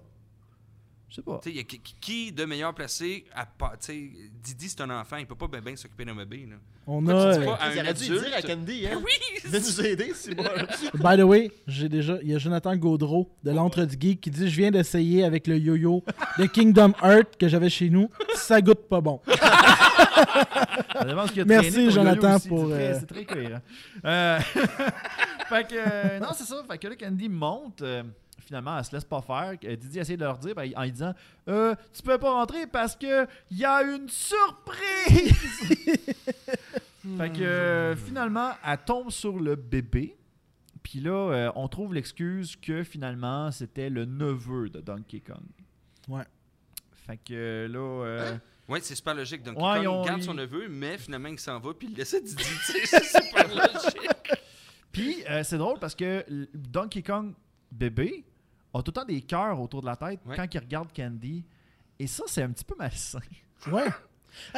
Speaker 3: Je sais pas.
Speaker 2: Tu sais, il y a qui, qui de meilleur placé à sais, Didi, c'est un enfant, il peut pas bien ben s'occuper d'un bébé, là.
Speaker 4: On
Speaker 2: Pourquoi
Speaker 4: a.
Speaker 2: tu dis
Speaker 4: euh,
Speaker 2: pas à un
Speaker 5: aurait dû
Speaker 2: adulte?
Speaker 5: dire à Candy, hein.
Speaker 2: Oui!
Speaker 5: Viens nous aider, c'est bon.
Speaker 4: By the way, j'ai déjà. Il y a Jonathan Gaudreau de l'Entre du Geek qui dit Je viens d'essayer avec le yo-yo de Kingdom Heart que j'avais chez nous. Ça goûte pas bon.
Speaker 3: Ça dépend ce qu'il a
Speaker 4: Merci,
Speaker 3: ton
Speaker 4: Jonathan, pour,
Speaker 3: C'est très,
Speaker 4: euh,
Speaker 3: c'est très cohérent. Euh, fait que, euh, non, c'est ça. Fait que là, Candy monte. euh, finalement, elle se laisse pas faire. Euh, Didi essaie de leur dire ben, en lui disant euh, Tu peux pas rentrer parce que il y a une surprise Fait que euh, finalement, elle tombe sur le bébé. Puis là, euh, on trouve l'excuse que finalement, c'était le neveu de Donkey Kong.
Speaker 4: Ouais.
Speaker 3: Fait que là. euh,
Speaker 2: Oui, c'est super logique. Donc,
Speaker 3: Ouais,
Speaker 2: Kong garde son neveu, mais finalement, il s'en va, puis il laisse Didi. C'est super logique.
Speaker 3: Puis euh, c'est drôle parce que Donkey Kong bébé a tout le temps des cœurs autour de la tête
Speaker 2: Ouais.
Speaker 3: quand il regarde Candy. Et ça, c'est un petit peu malsain.
Speaker 4: Ouais.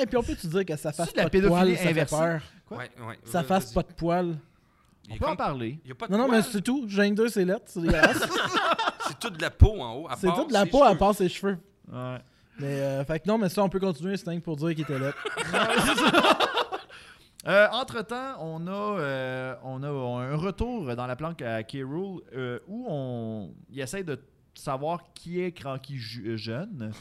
Speaker 4: Et puis on peut te dire que ça fasse
Speaker 3: de
Speaker 4: pas de poils, ça fait peur?
Speaker 3: Quoi?
Speaker 2: Ouais, ouais.
Speaker 4: Ça fasse pas de poils.
Speaker 2: Il
Speaker 3: On peut en parler.
Speaker 2: Il y a pas de
Speaker 4: Non, non, mais c'est tout. J'ai deux, c'est lettres. C'est dégueulasse.
Speaker 2: C'est toute de la peau en haut. à
Speaker 4: C'est toute de la peau à part ses cheveux.
Speaker 3: Ouais.
Speaker 4: Mais euh, fait que non, mais ça, on peut continuer, c'est dingue pour dire qu'il était là.
Speaker 3: Euh, entre-temps, on, a, euh, on a un retour dans la planque à K-Rool euh, où on il essaie de savoir qui est Cranky euh, jeune.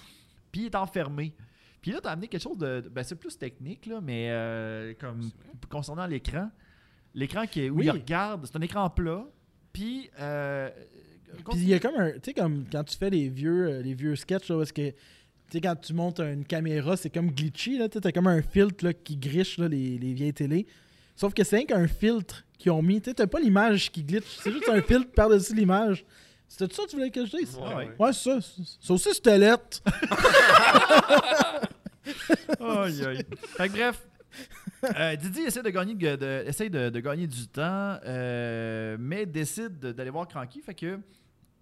Speaker 3: Puis il est enfermé. Puis là, tu as amené quelque chose de. ben, c'est plus technique, là, mais euh, comme concernant l'écran. L'écran qui est, où
Speaker 4: Oui.
Speaker 3: il regarde, c'est un écran plat. Puis. Euh,
Speaker 4: Puis il y a comme un. Tu sais, comme quand tu fais les vieux, les vieux sketchs, là, où est-ce que. Tu sais, quand tu montes une caméra, c'est comme glitchy, là. Tu t'as comme un filtre là, qui griche là, les, les vieilles télés. Sauf que c'est rien qu'un filtre qu'ils ont mis. Tu t'as pas l'image qui glitch. C'est juste un filtre par-dessus l'image. C'était ça que tu voulais que je dise?
Speaker 5: Ouais, ouais.
Speaker 4: Ouais, c'est ça. Ça aussi, c'était lettre.
Speaker 3: Aïe, aïe. Fait que bref, euh, Didi essaie de gagner, de, de- essaie de, de gagner du temps, euh, mais décide de- d'aller voir Cranky. Fait que,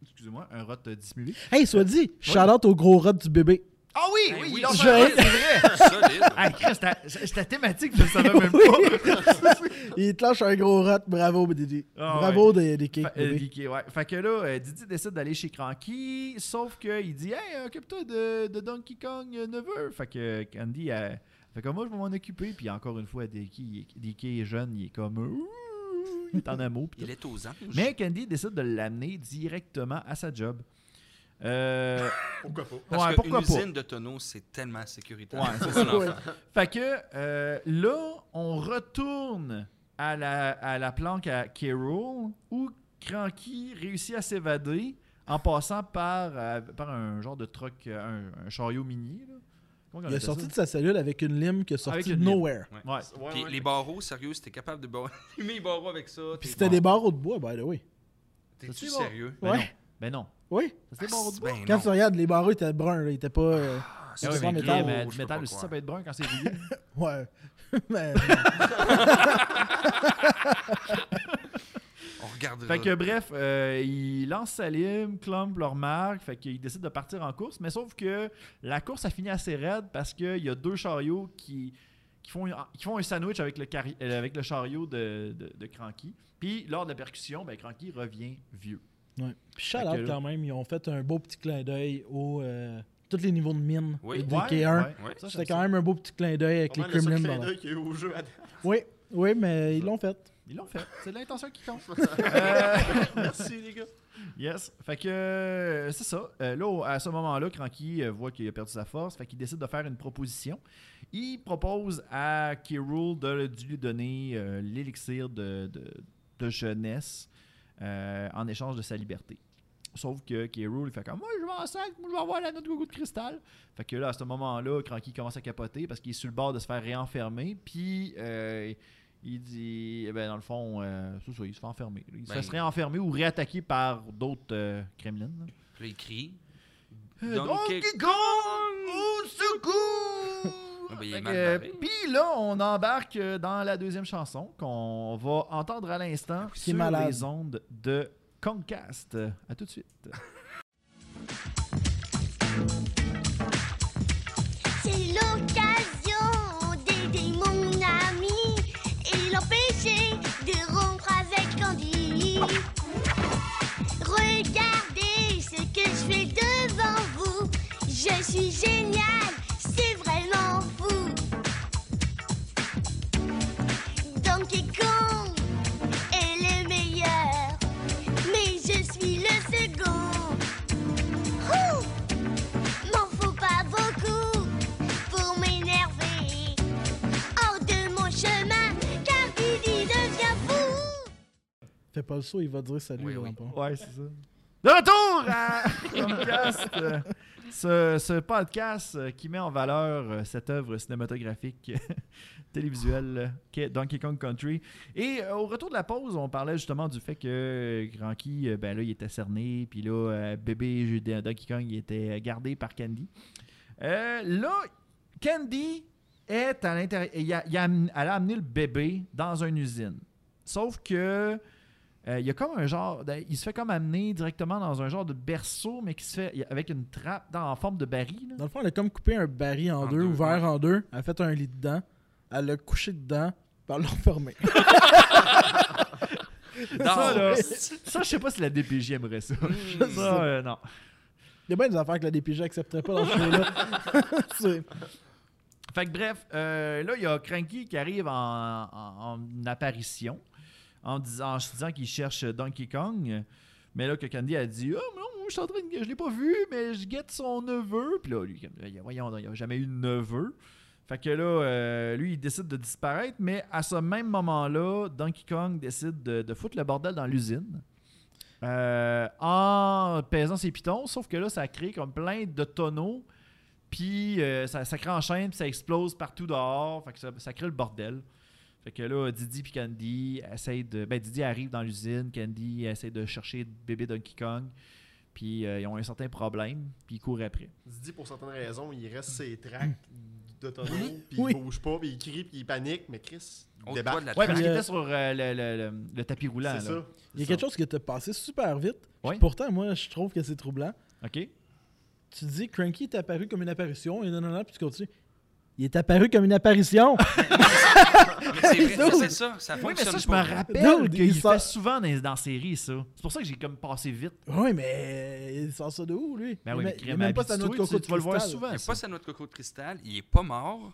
Speaker 3: excusez-moi, un rot euh, dissimulé.
Speaker 4: Hey, soit dit, shout-out au gros rat du bébé.
Speaker 3: Ah oui,
Speaker 2: Ben
Speaker 3: oui,
Speaker 2: oui,
Speaker 3: il fait un, c'est vrai. Ah, c'était- c'était thématique, je le savais même pas.
Speaker 4: Il te lâche un gros rat. Bravo, Didi.
Speaker 3: Ah,
Speaker 4: Bravo des,
Speaker 3: Fait, euh, ouais. Fait que là, euh, Didi décide d'aller chez Cranky, sauf qu'il dit Hey, occupe-toi de, de Donkey Kong euh, neveu. Fait que Candy, elle fait comme moi, je vais m'en occuper. Puis encore une fois, Diki, Diki est jeune, il est comme Ouh Il est en amour. pis
Speaker 2: Il est aux anges.
Speaker 3: Mais Candy décide de l'amener directement à sa job. Euh,
Speaker 5: Pourquoi pas?
Speaker 2: Parce
Speaker 3: ouais,
Speaker 2: que
Speaker 3: pourquoi
Speaker 2: une
Speaker 3: pas?
Speaker 2: usine de tonneaux, c'est tellement sécuritaire.
Speaker 3: Ouais, ça.
Speaker 2: enfant.
Speaker 3: Fait que euh, là, on retourne à la, à la planque à K-Rool où Cranky réussit à s'évader en passant par, euh, par un genre de truck, un, un chariot minier. Là.
Speaker 4: Il est sorti
Speaker 3: ça?
Speaker 4: de sa cellule avec une lime qui est sortie de nowhere.
Speaker 3: Ouais.
Speaker 5: Ouais,
Speaker 2: Puis
Speaker 5: ouais.
Speaker 2: les barreaux, sérieux, c'était capable de barrer. Il met les barreaux avec ça.
Speaker 4: Puis
Speaker 2: t'es
Speaker 4: c'était
Speaker 2: bon.
Speaker 4: des barreaux de bois, by the way.
Speaker 2: T'es-tu sérieux?
Speaker 3: Ben
Speaker 4: Ouais.
Speaker 3: non. Ben non.
Speaker 4: Oui.
Speaker 3: Barreaux de bois.
Speaker 2: Ben
Speaker 4: Quand
Speaker 2: non.
Speaker 4: tu regardes, les barreaux étaient bruns, là, ils étaient pas. euh,
Speaker 2: Ah,
Speaker 3: ouais,
Speaker 2: c'est
Speaker 3: Guy,
Speaker 4: métal,
Speaker 3: mais
Speaker 2: peux
Speaker 3: métal aussi, ça peut être brun quand c'est rouillé.
Speaker 4: Ouais. Mais.
Speaker 2: On regardera.
Speaker 3: Fait que bref, euh, il lance sa lime, Clump le remarque, fait qu'il décide de partir en course, mais sauf que la course a fini assez raide parce qu'il y a deux chariots qui, qui, font, qui font un sandwich avec le, cari- euh, avec le chariot de, de, de Cranky. Puis lors de la percussion, ben, Cranky revient vieux.
Speaker 4: Ouais. Puis shout out quand même, ils ont fait un beau petit clin d'œil au. euh, tous les niveaux de mine
Speaker 2: Oui.
Speaker 4: du
Speaker 3: Ouais,
Speaker 4: K1.
Speaker 3: ouais.
Speaker 2: Ouais.
Speaker 3: Ça,
Speaker 4: C'était quand
Speaker 3: ça.
Speaker 4: même un beau petit clin d'œil avec les
Speaker 5: mal le seul
Speaker 4: Kremlin.
Speaker 5: clin
Speaker 4: dans la-
Speaker 5: d'œil qu'il y a eu au jeu à date.
Speaker 4: Oui, oui, mais ils l'ont fait.
Speaker 3: Ils l'ont fait. C'est l'intention qui compte. Euh,
Speaker 5: Merci, les gars.
Speaker 3: Yes. Fait que euh, c'est ça. Euh, là, à ce moment-là, Cranky voit qu'il a perdu sa force. Fait qu'il décide de faire une proposition. Il propose à Kirul de, de lui donner euh, l'élixir de, de- de jeunesse euh, en échange de sa liberté. Sauf que Kirul, il fait comme Moi, je vais en sac, moi, je vais avoir la note goût de cristal. Fait que là, à ce moment-là, Cranky commence à capoter parce qu'il est sur le bord de se faire réenfermer. Puis. euh, il dit, eh ben, dans le fond, euh, c'est ça, il se fait enfermer. Il se
Speaker 2: Ben-
Speaker 3: fait réenfermer ou réattaquer par d'autres euh, Kremlin. là.
Speaker 2: Puis là, il crie. Donkey
Speaker 3: Kong au secours!
Speaker 2: Ah, ben.
Speaker 3: Puis là, on embarque euh, dans la deuxième chanson qu'on va entendre à l'instant
Speaker 4: Qui est
Speaker 3: sur
Speaker 4: malade.
Speaker 3: les ondes de Comcast. À tout de suite.
Speaker 4: saut, il va dire salut.
Speaker 2: Oui, oui.
Speaker 3: Ouais, c'est ça. De retour à euh, ce, ce podcast qui met en valeur euh, cette œuvre cinématographique télévisuelle qu'est Donkey Kong Country. Et euh, au retour de la pause, on parlait justement du fait que euh, Cranky, euh, ben là, il était cerné, puis là, bébé Donkey Kong, il était gardé par Candy. Euh, là, Candy est à l'intérieur. Elle a amené le bébé dans une usine. Sauf que euh, il y a comme un genre. de- il se fait comme amener directement dans un genre de berceau, mais qui se fait avec une trappe dans, en forme de baril. là.
Speaker 4: Dans le fond, elle a comme coupé un baril en,
Speaker 2: En
Speaker 4: deux,
Speaker 2: deux,
Speaker 4: ouvert
Speaker 2: ouais.
Speaker 4: en deux. Elle a fait un lit dedans. Elle l'a couché dedans. Puis elle l'a refermé.
Speaker 3: Ça, là,
Speaker 2: Non.
Speaker 3: ça, je sais pas si la DPJ aimerait ça.
Speaker 2: Mm.
Speaker 3: ça, euh, non.
Speaker 4: Il y a bien des affaires que la DPJ accepterait pas dans ce. C'est-
Speaker 3: Fait que bref, euh, là, il y a Cranky qui arrive en, en- en apparition en, disant, disant qu'il cherche Donkey Kong. Mais là, que Candy a dit Ah, mais non, je suis en train de. Je l'ai pas vu, mais je guette son neveu. Puis là, lui, voyons, il n'y a jamais eu de neveu. Fait que là, euh, lui, il décide de disparaître, mais à ce même moment-là, Donkey Kong décide de, foutre le bordel dans l'usine. euh, en pesant ses pitons, sauf que là, ça crée comme plein de tonneaux puis euh, ça, crée en chaîne, puis ça explose partout dehors. Fait que ça crée le bordel. Fait que là, Didi et Candy essayent de. Ben, Didi arrive dans l'usine, Candy essaie de chercher bébé Donkey Kong. Puis euh, ils ont un certain problème, puis ils courent après.
Speaker 5: dit pour certaines raisons, il reste ses tracks d'autono, puis
Speaker 4: Oui.
Speaker 5: il bouge pas, puis il crie, puis il panique, mais Chris, il débarque.
Speaker 2: de
Speaker 3: Ouais, parce
Speaker 4: Puis,
Speaker 3: qu'il
Speaker 4: euh,
Speaker 3: était sur euh, le, le- le- le tapis roulant.
Speaker 5: C'est
Speaker 3: là.
Speaker 5: ça.
Speaker 4: Il y a quelque chose qui t'a passé super vite. Puis
Speaker 3: Ouais.
Speaker 4: Pourtant, moi, je trouve que c'est troublant.
Speaker 3: OK?
Speaker 4: Tu dis Cranky est apparu comme une apparition, et non, non, non, puis tu continues. Il est apparu comme une apparition.
Speaker 2: Mais c'est vrai,
Speaker 4: Dude.
Speaker 2: c'est ça, ça
Speaker 3: Oui, mais
Speaker 2: fonctionne
Speaker 3: ça, je
Speaker 2: pas.
Speaker 3: me rappelle qu'il
Speaker 4: il
Speaker 3: fait
Speaker 4: sort-
Speaker 3: souvent dans, dans la série, ça. C'est pour ça que j'ai comme passé vite.
Speaker 4: oui, mais il sort ça de où, lui?
Speaker 3: Ben
Speaker 4: il
Speaker 3: oui,
Speaker 4: il
Speaker 3: crème,
Speaker 4: met même pas sa noix de coco
Speaker 3: tu, tu vas le voir
Speaker 4: cristal.
Speaker 3: souvent.
Speaker 2: Il n'y a
Speaker 3: ça.
Speaker 2: pas sa noix de coco de cristal, il est pas mort.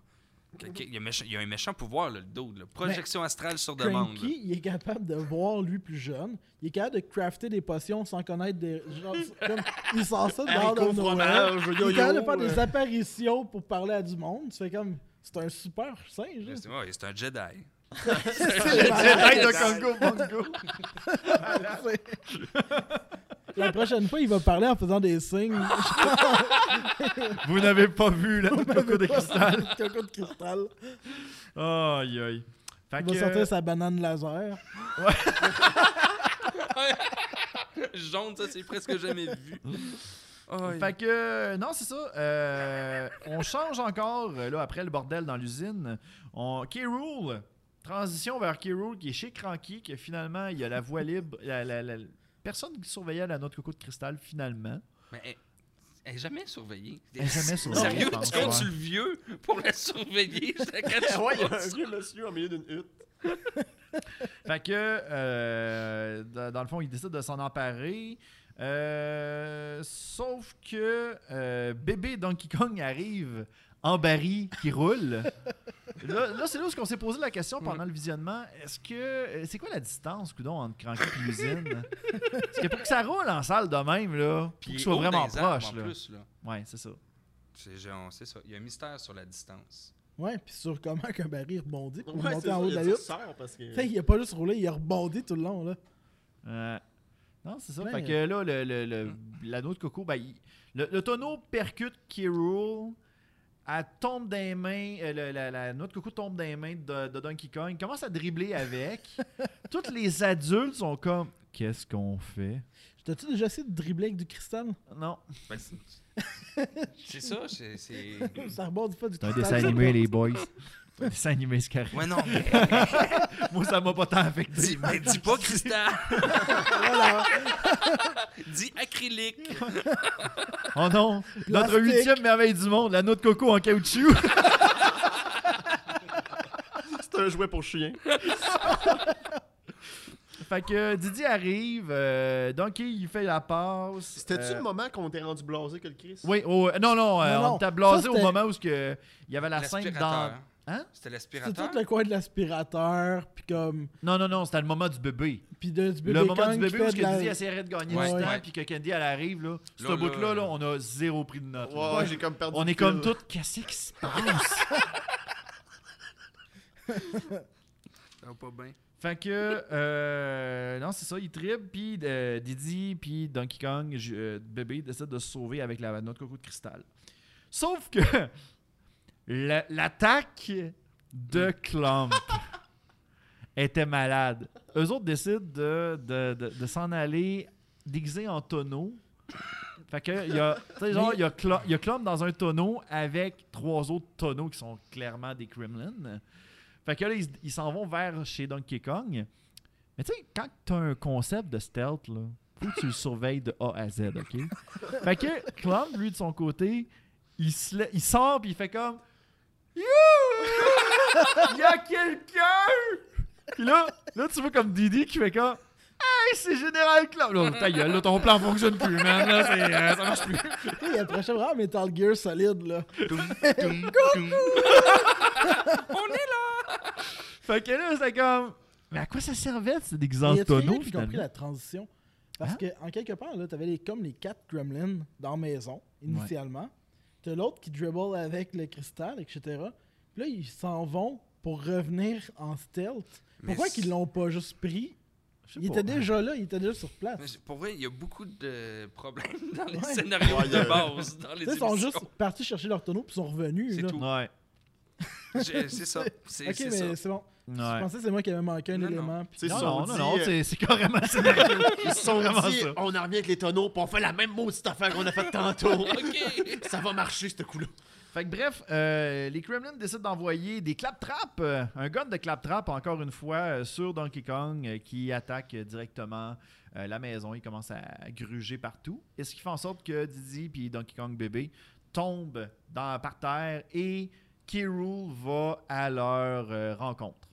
Speaker 2: Il y a, méchant- il y a un méchant pouvoir, là, le dude. là. Projection astrale sur demande. là.
Speaker 4: Cranky, il est capable de voir lui plus jeune. Il est capable de crafter des potions sans connaître des. Genre, comme, il sort ça dehors de
Speaker 5: fromage,
Speaker 4: Il est capable de faire des apparitions pour parler à du monde. Tu fais comme. C'est un super singe.
Speaker 2: C'est ouais, c'est un Jedi.
Speaker 3: Jedi de Congo Bongo.
Speaker 4: La prochaine fois, il va parler en faisant des signes.
Speaker 3: Vous n'avez pas vu la coco de cristal.
Speaker 4: Coco de cristal.
Speaker 3: Aïe, aïe. Fait
Speaker 4: Il va
Speaker 3: que-
Speaker 4: sortir sa banane laser.
Speaker 2: Jaune, ça, c'est presque jamais vu.
Speaker 3: Fait que, euh, non, c'est ça. euh, on change encore, euh, là, après le bordel dans l'usine. On... K-Rool, transition vers K-Rool qui est chez Cranky, que finalement, il y a la voie libre. La, la- la- personne qui surveillait la note coco de cristal, finalement.
Speaker 2: Mais elle, elle est jamais surveillée.
Speaker 3: Elle est jamais surveillée,
Speaker 2: Sérieux,
Speaker 3: pense,
Speaker 2: tu comptes
Speaker 3: ouais.
Speaker 2: le vieux pour la surveiller?
Speaker 5: Ouais, il y a un vieux monsieur au milieu d'une hutte.
Speaker 3: Fait que, euh, dans, dans le fond, il décide de s'en emparer. Euh, sauf que euh, bébé Donkey Kong arrive en baril qui roule. Là, là, c'est là où on s'est posé la question pendant le visionnement. Est-ce que. euh, C'est quoi la distance, coudon, entre Cranky et l'usine? Parce que pour que ça roule en salle de même, là, pour qu'il soit vraiment proche, là.
Speaker 2: plus, là.
Speaker 3: Ouais, c'est ça.
Speaker 2: C'est genre, c'est ça. Il y a un mystère sur la distance.
Speaker 4: Ouais, puis sur comment qu'un baril rebondit pour
Speaker 5: Ouais,
Speaker 4: monter en haut
Speaker 5: il
Speaker 4: de la
Speaker 5: que...
Speaker 4: Sais, il a pas juste roulé, il a rebondi tout le long. là.
Speaker 3: Euh, non, c'est ça.
Speaker 4: Ouais.
Speaker 3: Fait que là, le, le- le- l'anneau de coco, ben, il- le, le tonneau percute K. Rool. Elle tombe dans les mains, euh, le- la, la noix de coco tombe dans les mains de, de Donkey Kong. Il commence à dribbler avec. Tous les adultes sont comme Qu'est-ce qu'on fait?
Speaker 4: T'as-tu déjà essayé de dribbler avec du cristal?
Speaker 3: Non.
Speaker 2: Ben, c'est- c'est ça, c'est. c'est-
Speaker 4: Ça rebondit pas du
Speaker 3: C'est un
Speaker 4: cristal.
Speaker 3: dessin animé, les boys. C'est un dessin animé, c'est correct.
Speaker 2: Ouais, non, mais
Speaker 3: Moi, ça m'a pas tant affecté.
Speaker 2: dis, mais dis pas cristal.
Speaker 4: Voilà.
Speaker 2: Acrylique.
Speaker 3: Oh non, notre huitième merveille du monde, la noix de coco en caoutchouc.
Speaker 5: C'est un jouet pour chien.
Speaker 3: Fait que Didi arrive, euh, Donkey il fait la passe.
Speaker 5: C'était-tu
Speaker 3: euh,
Speaker 5: le moment qu'on était rendu blasé que le Chris?
Speaker 3: Oui, oh, euh, non, non, euh, on t'a blasé
Speaker 4: Ça,
Speaker 3: au
Speaker 4: c'était-
Speaker 3: moment où ce que, il y avait la scène dans.
Speaker 2: L'aspirateur.
Speaker 3: Hein?
Speaker 2: C'était l'aspirateur?
Speaker 4: tout le coin de l'aspirateur, puis comme.
Speaker 3: Non, non, non, c'était le moment du bébé.
Speaker 4: Puis de, du bébé
Speaker 3: le moment du bébé où que
Speaker 4: la-
Speaker 3: Didi essaierait de gagner
Speaker 2: Ouais,
Speaker 3: du temps, puis que Candy elle arrive, là. Ce
Speaker 2: Là,
Speaker 3: bout-là,
Speaker 2: là,
Speaker 3: là, on a zéro prix de note.
Speaker 5: Ouais, ouais, j'ai comme perdu
Speaker 3: On est comme tout, qu'est-ce qui se passe?
Speaker 2: Ça va pas bien.
Speaker 3: Fait que, euh, non, c'est ça, il tripe, puis euh, Didi, puis Donkey Kong, euh, bébé, décide de se sauver avec la noix de coco de cristal. Sauf que la- l'attaque de Clump était malade. Eux autres décident de, de, de, de s'en aller déguisés en tonneau. Fait que, il y a, genre, il y a, Cl- il y a Clump dans un tonneau avec trois autres tonneaux qui sont clairement des Kremlin. Fait que là, ils s'en vont vers chez Donkey Kong. Mais tu sais, quand t'as un concept de stealth, là, faut que tu le surveilles de A à Z, OK? fait que Clump, lui, de son côté, il, se il sort puis il fait comme! Il y a quelqu'un! Puis là, là, tu vois comme Didi qui fait comme Hey, c'est Général Clump! Là, ta gueule, là, ton plan fonctionne plus, man. Là, euh, ça marche plus.
Speaker 4: Il approchait vraiment Metal Gear solide, là.
Speaker 3: Fait que là, c'est comme Mais à quoi ça servait, ce déguisant
Speaker 4: Et
Speaker 3: de
Speaker 4: y a a
Speaker 3: finalement?
Speaker 4: compris la transition? Parce
Speaker 3: Hein?
Speaker 4: que, en quelque part, là, t'avais les, comme les quatre gremlins dans la maison, initialement. T'as l'autre qui dribble avec le cristal, etc. Puis là, ils s'en vont pour revenir en stealth. Pourquoi qu'ils l'ont pas juste pris? Il
Speaker 3: pas.
Speaker 4: était déjà là, il était déjà sur place.
Speaker 2: Pour vrai, il y a beaucoup de problèmes dans les
Speaker 4: Ouais.
Speaker 2: scénarios
Speaker 5: Ouais,
Speaker 2: de base, dans les
Speaker 4: ils sont juste partis chercher leur tonneau puis sont revenus.
Speaker 2: C'est tout.
Speaker 3: Ouais.
Speaker 2: C'est ça. C'est
Speaker 4: Ok,
Speaker 2: c'est
Speaker 4: mais c'est bon. Je pensais que c'est moi qui avais manqué un
Speaker 2: Non, non.
Speaker 4: élément.
Speaker 3: Non,
Speaker 5: ça,
Speaker 3: non,
Speaker 5: on
Speaker 3: non,
Speaker 5: dit,
Speaker 3: non,
Speaker 5: euh,
Speaker 3: c'est carrément.
Speaker 5: Ils se sont
Speaker 3: vraiment
Speaker 5: dit,
Speaker 3: ça.
Speaker 5: on en revient avec les tonneaux, puis on fait la même maudite affaire qu'on a faite tantôt.
Speaker 2: OK.
Speaker 5: ça va marcher, ce coup-là.
Speaker 3: Bref, euh, les Kremlins décident d'envoyer des clap-traps, euh, un gun de clap-trap encore une fois euh, sur Donkey Kong euh, qui attaque directement la maison. Il commence à gruger partout. Et ce qui fait en sorte que Didi et Donkey Kong bébé tombent dans, par terre et K. Rool va à leur rencontre.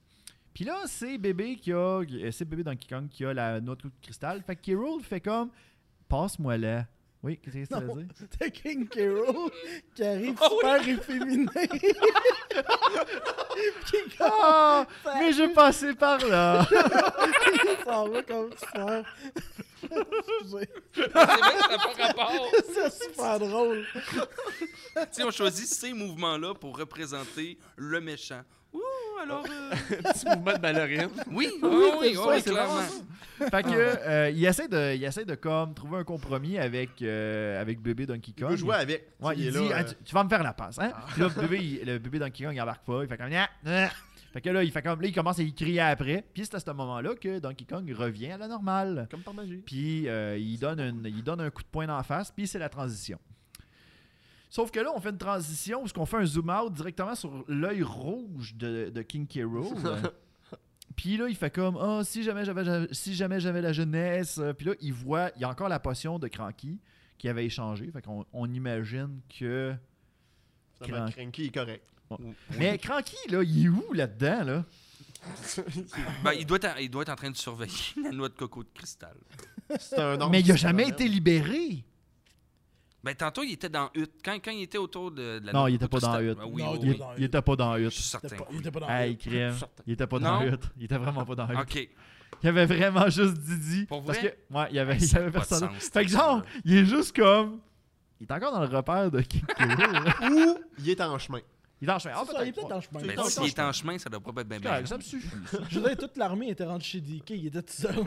Speaker 3: Puis là, c'est bébé qui a, c'est bébé Donkey Kong qui a la noix de cristal. Fait que K. Rool fait comme, passe-moi là. Oui, qu'est-ce que ça veut dire?
Speaker 4: T'as King Carol qui arrive
Speaker 2: Oh
Speaker 4: super efféminé. Qui est comme-
Speaker 3: Ah, mais je passais par là.
Speaker 4: il s'en va comme super. Excusez.
Speaker 2: C'est vrai que ça n'a pas rapport.
Speaker 4: C'est super drôle.
Speaker 2: Tu sais, on choisit ces mouvements-là pour représenter le méchant. Ouh, alors... euh,
Speaker 5: Petit mouvement de ballerine.
Speaker 2: Oui, oui,
Speaker 4: Oui,
Speaker 2: oui,
Speaker 4: c'est
Speaker 2: oui,
Speaker 4: ça,
Speaker 2: oui,
Speaker 3: c'est
Speaker 2: clairement.
Speaker 3: fait que euh, il essaie de, il essaie de comme trouver un compromis avec euh, avec bébé Donkey
Speaker 5: Il
Speaker 3: Kong.
Speaker 5: veut jouer avec.
Speaker 3: Ouais, il,
Speaker 5: est
Speaker 3: dit
Speaker 5: là,
Speaker 3: Ah,
Speaker 5: euh,
Speaker 3: tu, tu vas me faire la passe, hein? Là, bébé, il- le bébé Donkey Kong il embarque pas, il fait comme Nya, nya. Fait que là, il fait comme là, il commence à y crier après. Puis c'est à ce moment-là que Donkey Kong revient à la normale.
Speaker 5: Comme par magie.
Speaker 3: Puis euh, il, donne un, il donne un coup de poing d'en face, puis c'est la transition. Sauf que là, on fait une transition où on fait un zoom out directement sur l'œil rouge de, de King K. Rool. Puis là, il fait comme Ah, si jamais j'avais si jamais j'avais la jeunesse. Euh, Puis là, il voit, il y a encore la potion de Cranky qui avait échangé. Fait qu'on on imagine que. Crank.
Speaker 5: Cranky est correct.
Speaker 3: Mais Cranky, là, il est où là-dedans, là?
Speaker 2: Ben, il, doit être, en- il doit être en train de surveiller la noix de coco de cristal.
Speaker 5: C'est un
Speaker 3: Mais il a
Speaker 5: du
Speaker 3: jamais été libéré.
Speaker 2: Ben, tantôt, il était dans Hutte. Quand, quand il était autour de, de la
Speaker 3: Non, il était pas dans Hutte.
Speaker 2: cristal. Oui,
Speaker 4: Non,
Speaker 2: oui,
Speaker 4: il
Speaker 3: était pas dans
Speaker 2: Je
Speaker 3: hutte.
Speaker 2: suis
Speaker 4: Il
Speaker 2: certain.
Speaker 4: était pas- il était pas dans
Speaker 3: crème. Il était pas dans hutte. Il était vraiment pas dans hutte.
Speaker 2: OK.
Speaker 3: Il y avait vraiment juste Didi.
Speaker 2: Pour
Speaker 3: parce
Speaker 2: vrai?
Speaker 3: que, ouais, il y avait,
Speaker 2: Hey,
Speaker 3: il y avait personne.
Speaker 2: sens,
Speaker 3: Fait que genre, il est juste comme. Il est encore dans le repère de King.
Speaker 5: Ou il est en chemin.
Speaker 3: Il est en chemin. Ah,
Speaker 4: ça, il est peut-être en chemin.
Speaker 2: Ben, s'il est en chemin, ça doit pas être bien bien.
Speaker 3: Ça me suffit.
Speaker 4: Je veux dire, toute l'armée était rentrée chez DK, il était tout seul.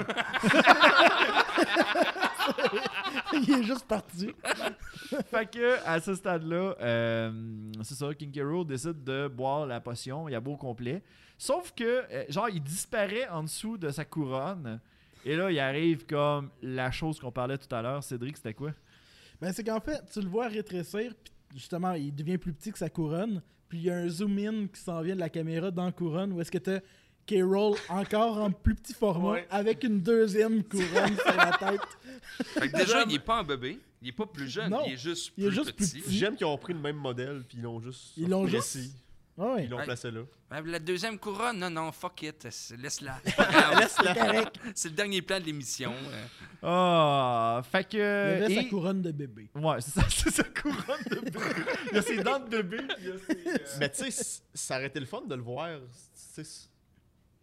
Speaker 4: il est juste parti.
Speaker 3: fait que, à ce stade-là, euh, c'est ça, King. Rool décide de boire la potion. Il a beau au complet. Sauf que, euh, genre, il disparaît en dessous de sa couronne. Et là, il arrive comme la chose qu'on parlait tout à l'heure. Cédric, c'était quoi?
Speaker 4: Ben, c'est qu'en fait, tu le vois rétrécir, puis justement, il devient plus petit que sa couronne. Puis il y a un zoom-in qui s'en vient de la caméra dans la couronne, où est-ce que t'as K-Roll encore en plus petit format,
Speaker 5: Ouais.
Speaker 4: avec une deuxième couronne sur la tête.
Speaker 2: Fait que déjà, il n'est pas un bébé. Il est pas plus jeune.
Speaker 4: Non,
Speaker 2: il est juste
Speaker 4: il est
Speaker 2: plus
Speaker 4: juste plus
Speaker 2: petit.
Speaker 4: petit.
Speaker 5: J'aime qu'ils ont pris le même modèle, puis ils l'ont juste.
Speaker 4: Ils l'ont juste Ah ouais.
Speaker 5: Ils l'ont
Speaker 2: Ouais.
Speaker 5: placé là.
Speaker 2: La deuxième couronne, non, non, fuck it. c'est- Laisse-la.
Speaker 5: Laisse-la.
Speaker 2: c'est le dernier plan de l'émission. euh.
Speaker 3: Ah, fait que.
Speaker 4: Il y avait sa
Speaker 3: et-
Speaker 4: couronne de bébé.
Speaker 3: Ouais, c'est ça, c'est sa couronne de bébé. Il y a ses dents de bébé. il y a ses, euh,
Speaker 5: Mais tu sais, ça aurait été le fun de le voir. tu sais,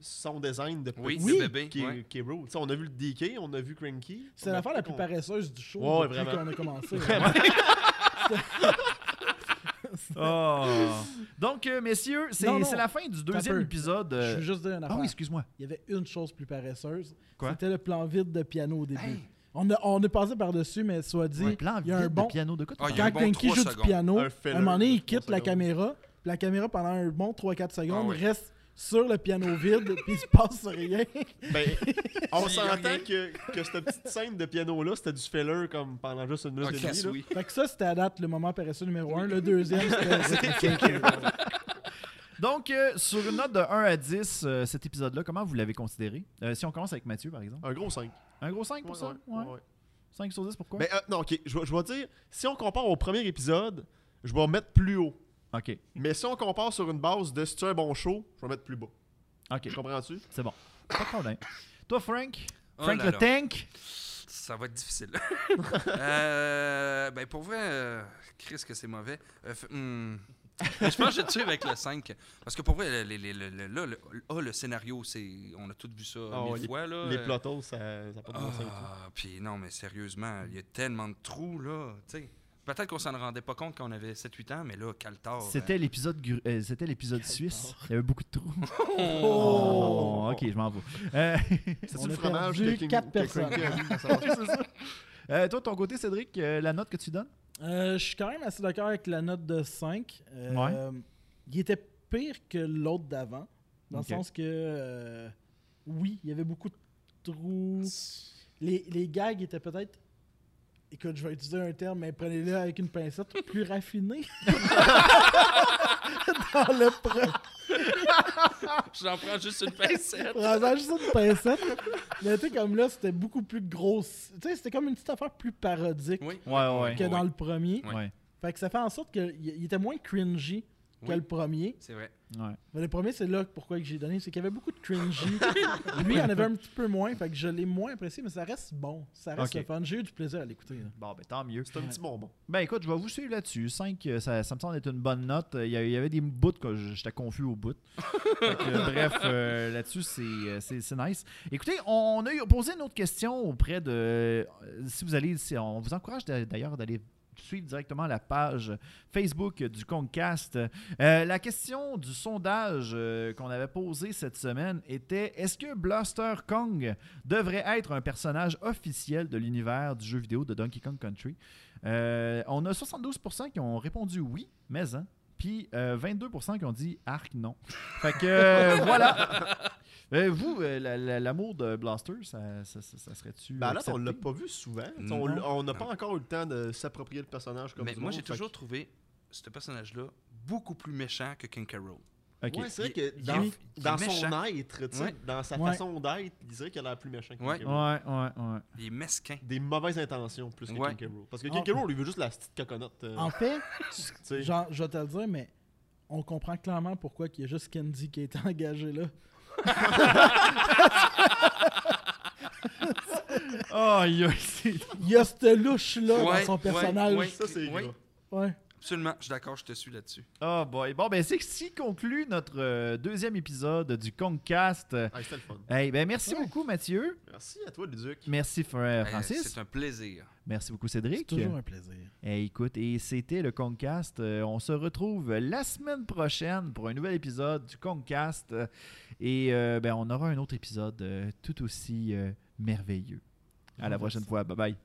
Speaker 5: son design de petit
Speaker 4: Oui.
Speaker 2: bébé.
Speaker 5: qui, est-
Speaker 2: ouais.
Speaker 5: qui est bro. Tu sais, on a vu le DK, on a vu Cranky.
Speaker 4: C'est
Speaker 5: a
Speaker 4: l'affaire la plus paresseuse du show
Speaker 5: Ouais,
Speaker 4: depuis qu'on a commencé.
Speaker 3: Oh. Donc, euh, messieurs, c'est
Speaker 4: Non, non.
Speaker 3: c'est la fin du deuxième épisode.
Speaker 4: Je
Speaker 3: euh,
Speaker 4: veux juste dire une
Speaker 3: Ah
Speaker 4: affaire.
Speaker 3: oui, excuse-moi.
Speaker 4: Il y avait une chose plus paresseuse.
Speaker 3: Quoi?
Speaker 4: C'était le plan vide de piano au début.
Speaker 2: Hey.
Speaker 4: On, a, on est passé par-dessus, mais soit dit,
Speaker 3: plan
Speaker 4: il y a un bon...
Speaker 3: piano de quoi
Speaker 2: Ah, a
Speaker 4: Quand Cranky joue du
Speaker 2: secondes.
Speaker 4: piano,
Speaker 5: Un
Speaker 4: un moment donné, il quitte la
Speaker 5: secondes.
Speaker 4: caméra. La caméra, pendant un bon 3-4 secondes,
Speaker 2: Ah oui.
Speaker 4: reste sur le piano vide, puis il se passe rien.
Speaker 5: Ben, on s'entend que, que cette petite scène de piano-là, c'était du filler comme pendant juste une minute
Speaker 2: Ok,
Speaker 5: et demie.
Speaker 2: oui.
Speaker 4: fait que ça, c'était à date le moment paresseux numéro 1. Le deuxième, c'était...
Speaker 3: Donc, euh, sur une note de 1 à 10, euh, cet épisode-là, comment vous l'avez considéré? Euh, Si on commence avec Mathieu, par exemple.
Speaker 5: Un gros 5.
Speaker 3: Un gros 5 pour ça? Ouais. 5 sur 10, pourquoi?
Speaker 5: Ben, euh, non, ok, je vais- je vais dire, si on compare au premier épisode, je vais mettre plus haut.
Speaker 3: Ok,
Speaker 5: Mais si on compare sur une base de c'est un bon show, je vais mettre plus bas.
Speaker 3: ok,
Speaker 5: Comprends-tu?
Speaker 3: c'est bon. Pas de problème. Toi, Frank?
Speaker 2: Oh
Speaker 3: Frank
Speaker 2: là
Speaker 3: le
Speaker 2: là.
Speaker 3: tank?
Speaker 2: Ça va être difficile. euh, ben pour vrai, euh, Chris que c'est mauvais. Euh, f- hmm. Je pense que je vais te suivre avec le 5. Parce que pour vrai, les, les- les- le- là, le, ah, le scénario, c'est on a tous vu ça
Speaker 5: Ah
Speaker 2: mille fois. Là,
Speaker 5: Les holes, ça n'a pas de bon sens.
Speaker 2: Ah, puis non, mais sérieusement, il y a tellement de trous, là. tu sais. Peut-être qu'on s'en rendait pas compte quand on avait 7-8 ans, mais là, Caltar.
Speaker 3: C'était l'épisode gru- euh, c'était l'épisode suisse. Il y avait beaucoup de trous.
Speaker 2: euh,
Speaker 3: Oh, ok, je m'en vais. Euh,
Speaker 5: C'est
Speaker 4: a
Speaker 5: fromage
Speaker 4: quatre
Speaker 5: que
Speaker 4: personnes.
Speaker 3: Euh, toi, de ton côté, Cédric, euh, la note que tu donnes?
Speaker 4: Euh, je suis quand même assez d'accord avec la note de 5. Euh, Il était pire que l'autre d'avant. Dans le sens que, euh, oui, il y avait beaucoup de trous. Les, les gags étaient peut-être, écoute, je vais utiliser un terme, mais prenez-le avec une pincette, plus raffinés. Dans le pre-
Speaker 2: J'en prends juste une pincette.
Speaker 4: Vraiment juste une pincette. Mais tu sais, comme là, c'était beaucoup plus grosse. Tu sais, c'était comme une petite affaire plus parodique
Speaker 2: Oui.
Speaker 3: Ouais, ouais.
Speaker 4: que dans le premier. Fait que ça fait en sorte qu'il il était moins cringy que le premier.
Speaker 2: C'est vrai.
Speaker 3: ouais.
Speaker 4: Mais le premier, c'est là pourquoi que j'ai donné, c'est qu'il y avait beaucoup de cringy. Lui, il en avait un petit peu moins, fait que je l'ai moins apprécié, mais ça reste bon. Ça reste
Speaker 3: Ok.
Speaker 4: le fun. J'ai eu du plaisir à l'écouter.
Speaker 3: Bon, ben tant mieux.
Speaker 5: C'est un petit bonbon.
Speaker 3: Ben écoute, je vais vous suivre là-dessus. 5, ça, ça me semble être une bonne note. Il y, a- il y avait des bouts que je- j'étais confus au bout. Euh, bref, euh, là-dessus, c'est, euh, nice. Écoutez, on a posé une autre question auprès de... euh, Si vous allez... on vous encourage d'a- d'ailleurs d'aller suivre directement la page Facebook du Concast. Euh, la question du sondage euh, qu'on avait posé cette semaine était est-ce que Blaster Kong devrait être un personnage officiel de l'univers du jeu vidéo de Donkey Kong Country? Euh, On a 72% qui ont répondu oui, mais hein. Puis euh, 22% qui ont dit arc non. Fait que euh, voilà. Euh, vous, euh, la- la- l'amour de Blaster, ça, ça, ça- ça serait-tu.
Speaker 5: Ben là, on l'a pas vu souvent. On n'a pas encore eu le temps de s'approprier le personnage comme
Speaker 2: Mais
Speaker 5: du
Speaker 2: moi, j'ai toujours
Speaker 5: que-
Speaker 2: trouvé ce personnage-là beaucoup plus méchant que King Carol.
Speaker 3: Ok.
Speaker 5: Ouais, c'est vrai que
Speaker 2: il
Speaker 5: dans,
Speaker 2: est- il est
Speaker 5: dans son
Speaker 2: méchant.
Speaker 5: être, tu sais,
Speaker 2: Ouais.
Speaker 5: dans sa
Speaker 4: Ouais.
Speaker 5: façon d'être, il dirait qu'il a l'air plus méchant que
Speaker 2: Ouais.
Speaker 5: King.
Speaker 3: Ouais, ouais, ouais.
Speaker 2: Il est mesquin.
Speaker 5: Des mauvaises intentions plus que
Speaker 2: Ouais.
Speaker 5: King Carol. Parce que
Speaker 4: Ah.
Speaker 5: King Carol, lui veut juste la petite coconote. euh,
Speaker 4: En fait,
Speaker 5: tu sais.
Speaker 4: genre, je vais te le dire, mais on comprend clairement pourquoi il y a juste Candy qui a été engagé là.
Speaker 3: Oh,
Speaker 4: Il y a cette louche-là
Speaker 2: Ouais,
Speaker 4: dans son personnage.
Speaker 2: ouais.
Speaker 5: Ça, c'est.
Speaker 4: Ouais.
Speaker 2: Absolument, je suis d'accord, je te suis là-dessus.
Speaker 3: Oh boy. Bon, ben c'est ce qui conclut notre euh, deuxième épisode du Concast.
Speaker 5: Ah, c'était le fun.
Speaker 3: Hey, ben merci
Speaker 4: Ouais.
Speaker 3: beaucoup, Mathieu.
Speaker 5: Merci à toi, Luduc.
Speaker 3: Merci, Fr-
Speaker 2: Euh,
Speaker 3: Francis.
Speaker 2: C'est un plaisir.
Speaker 3: Merci beaucoup,
Speaker 4: C'est
Speaker 3: Cédric.
Speaker 4: toujours un plaisir.
Speaker 3: Eh, écoute, et c'était le Concast. Euh, on se retrouve la semaine prochaine pour un nouvel épisode du Concast. Et euh, ben, on aura un autre épisode euh, tout aussi euh, merveilleux. À la prochaine fois. Bye bye.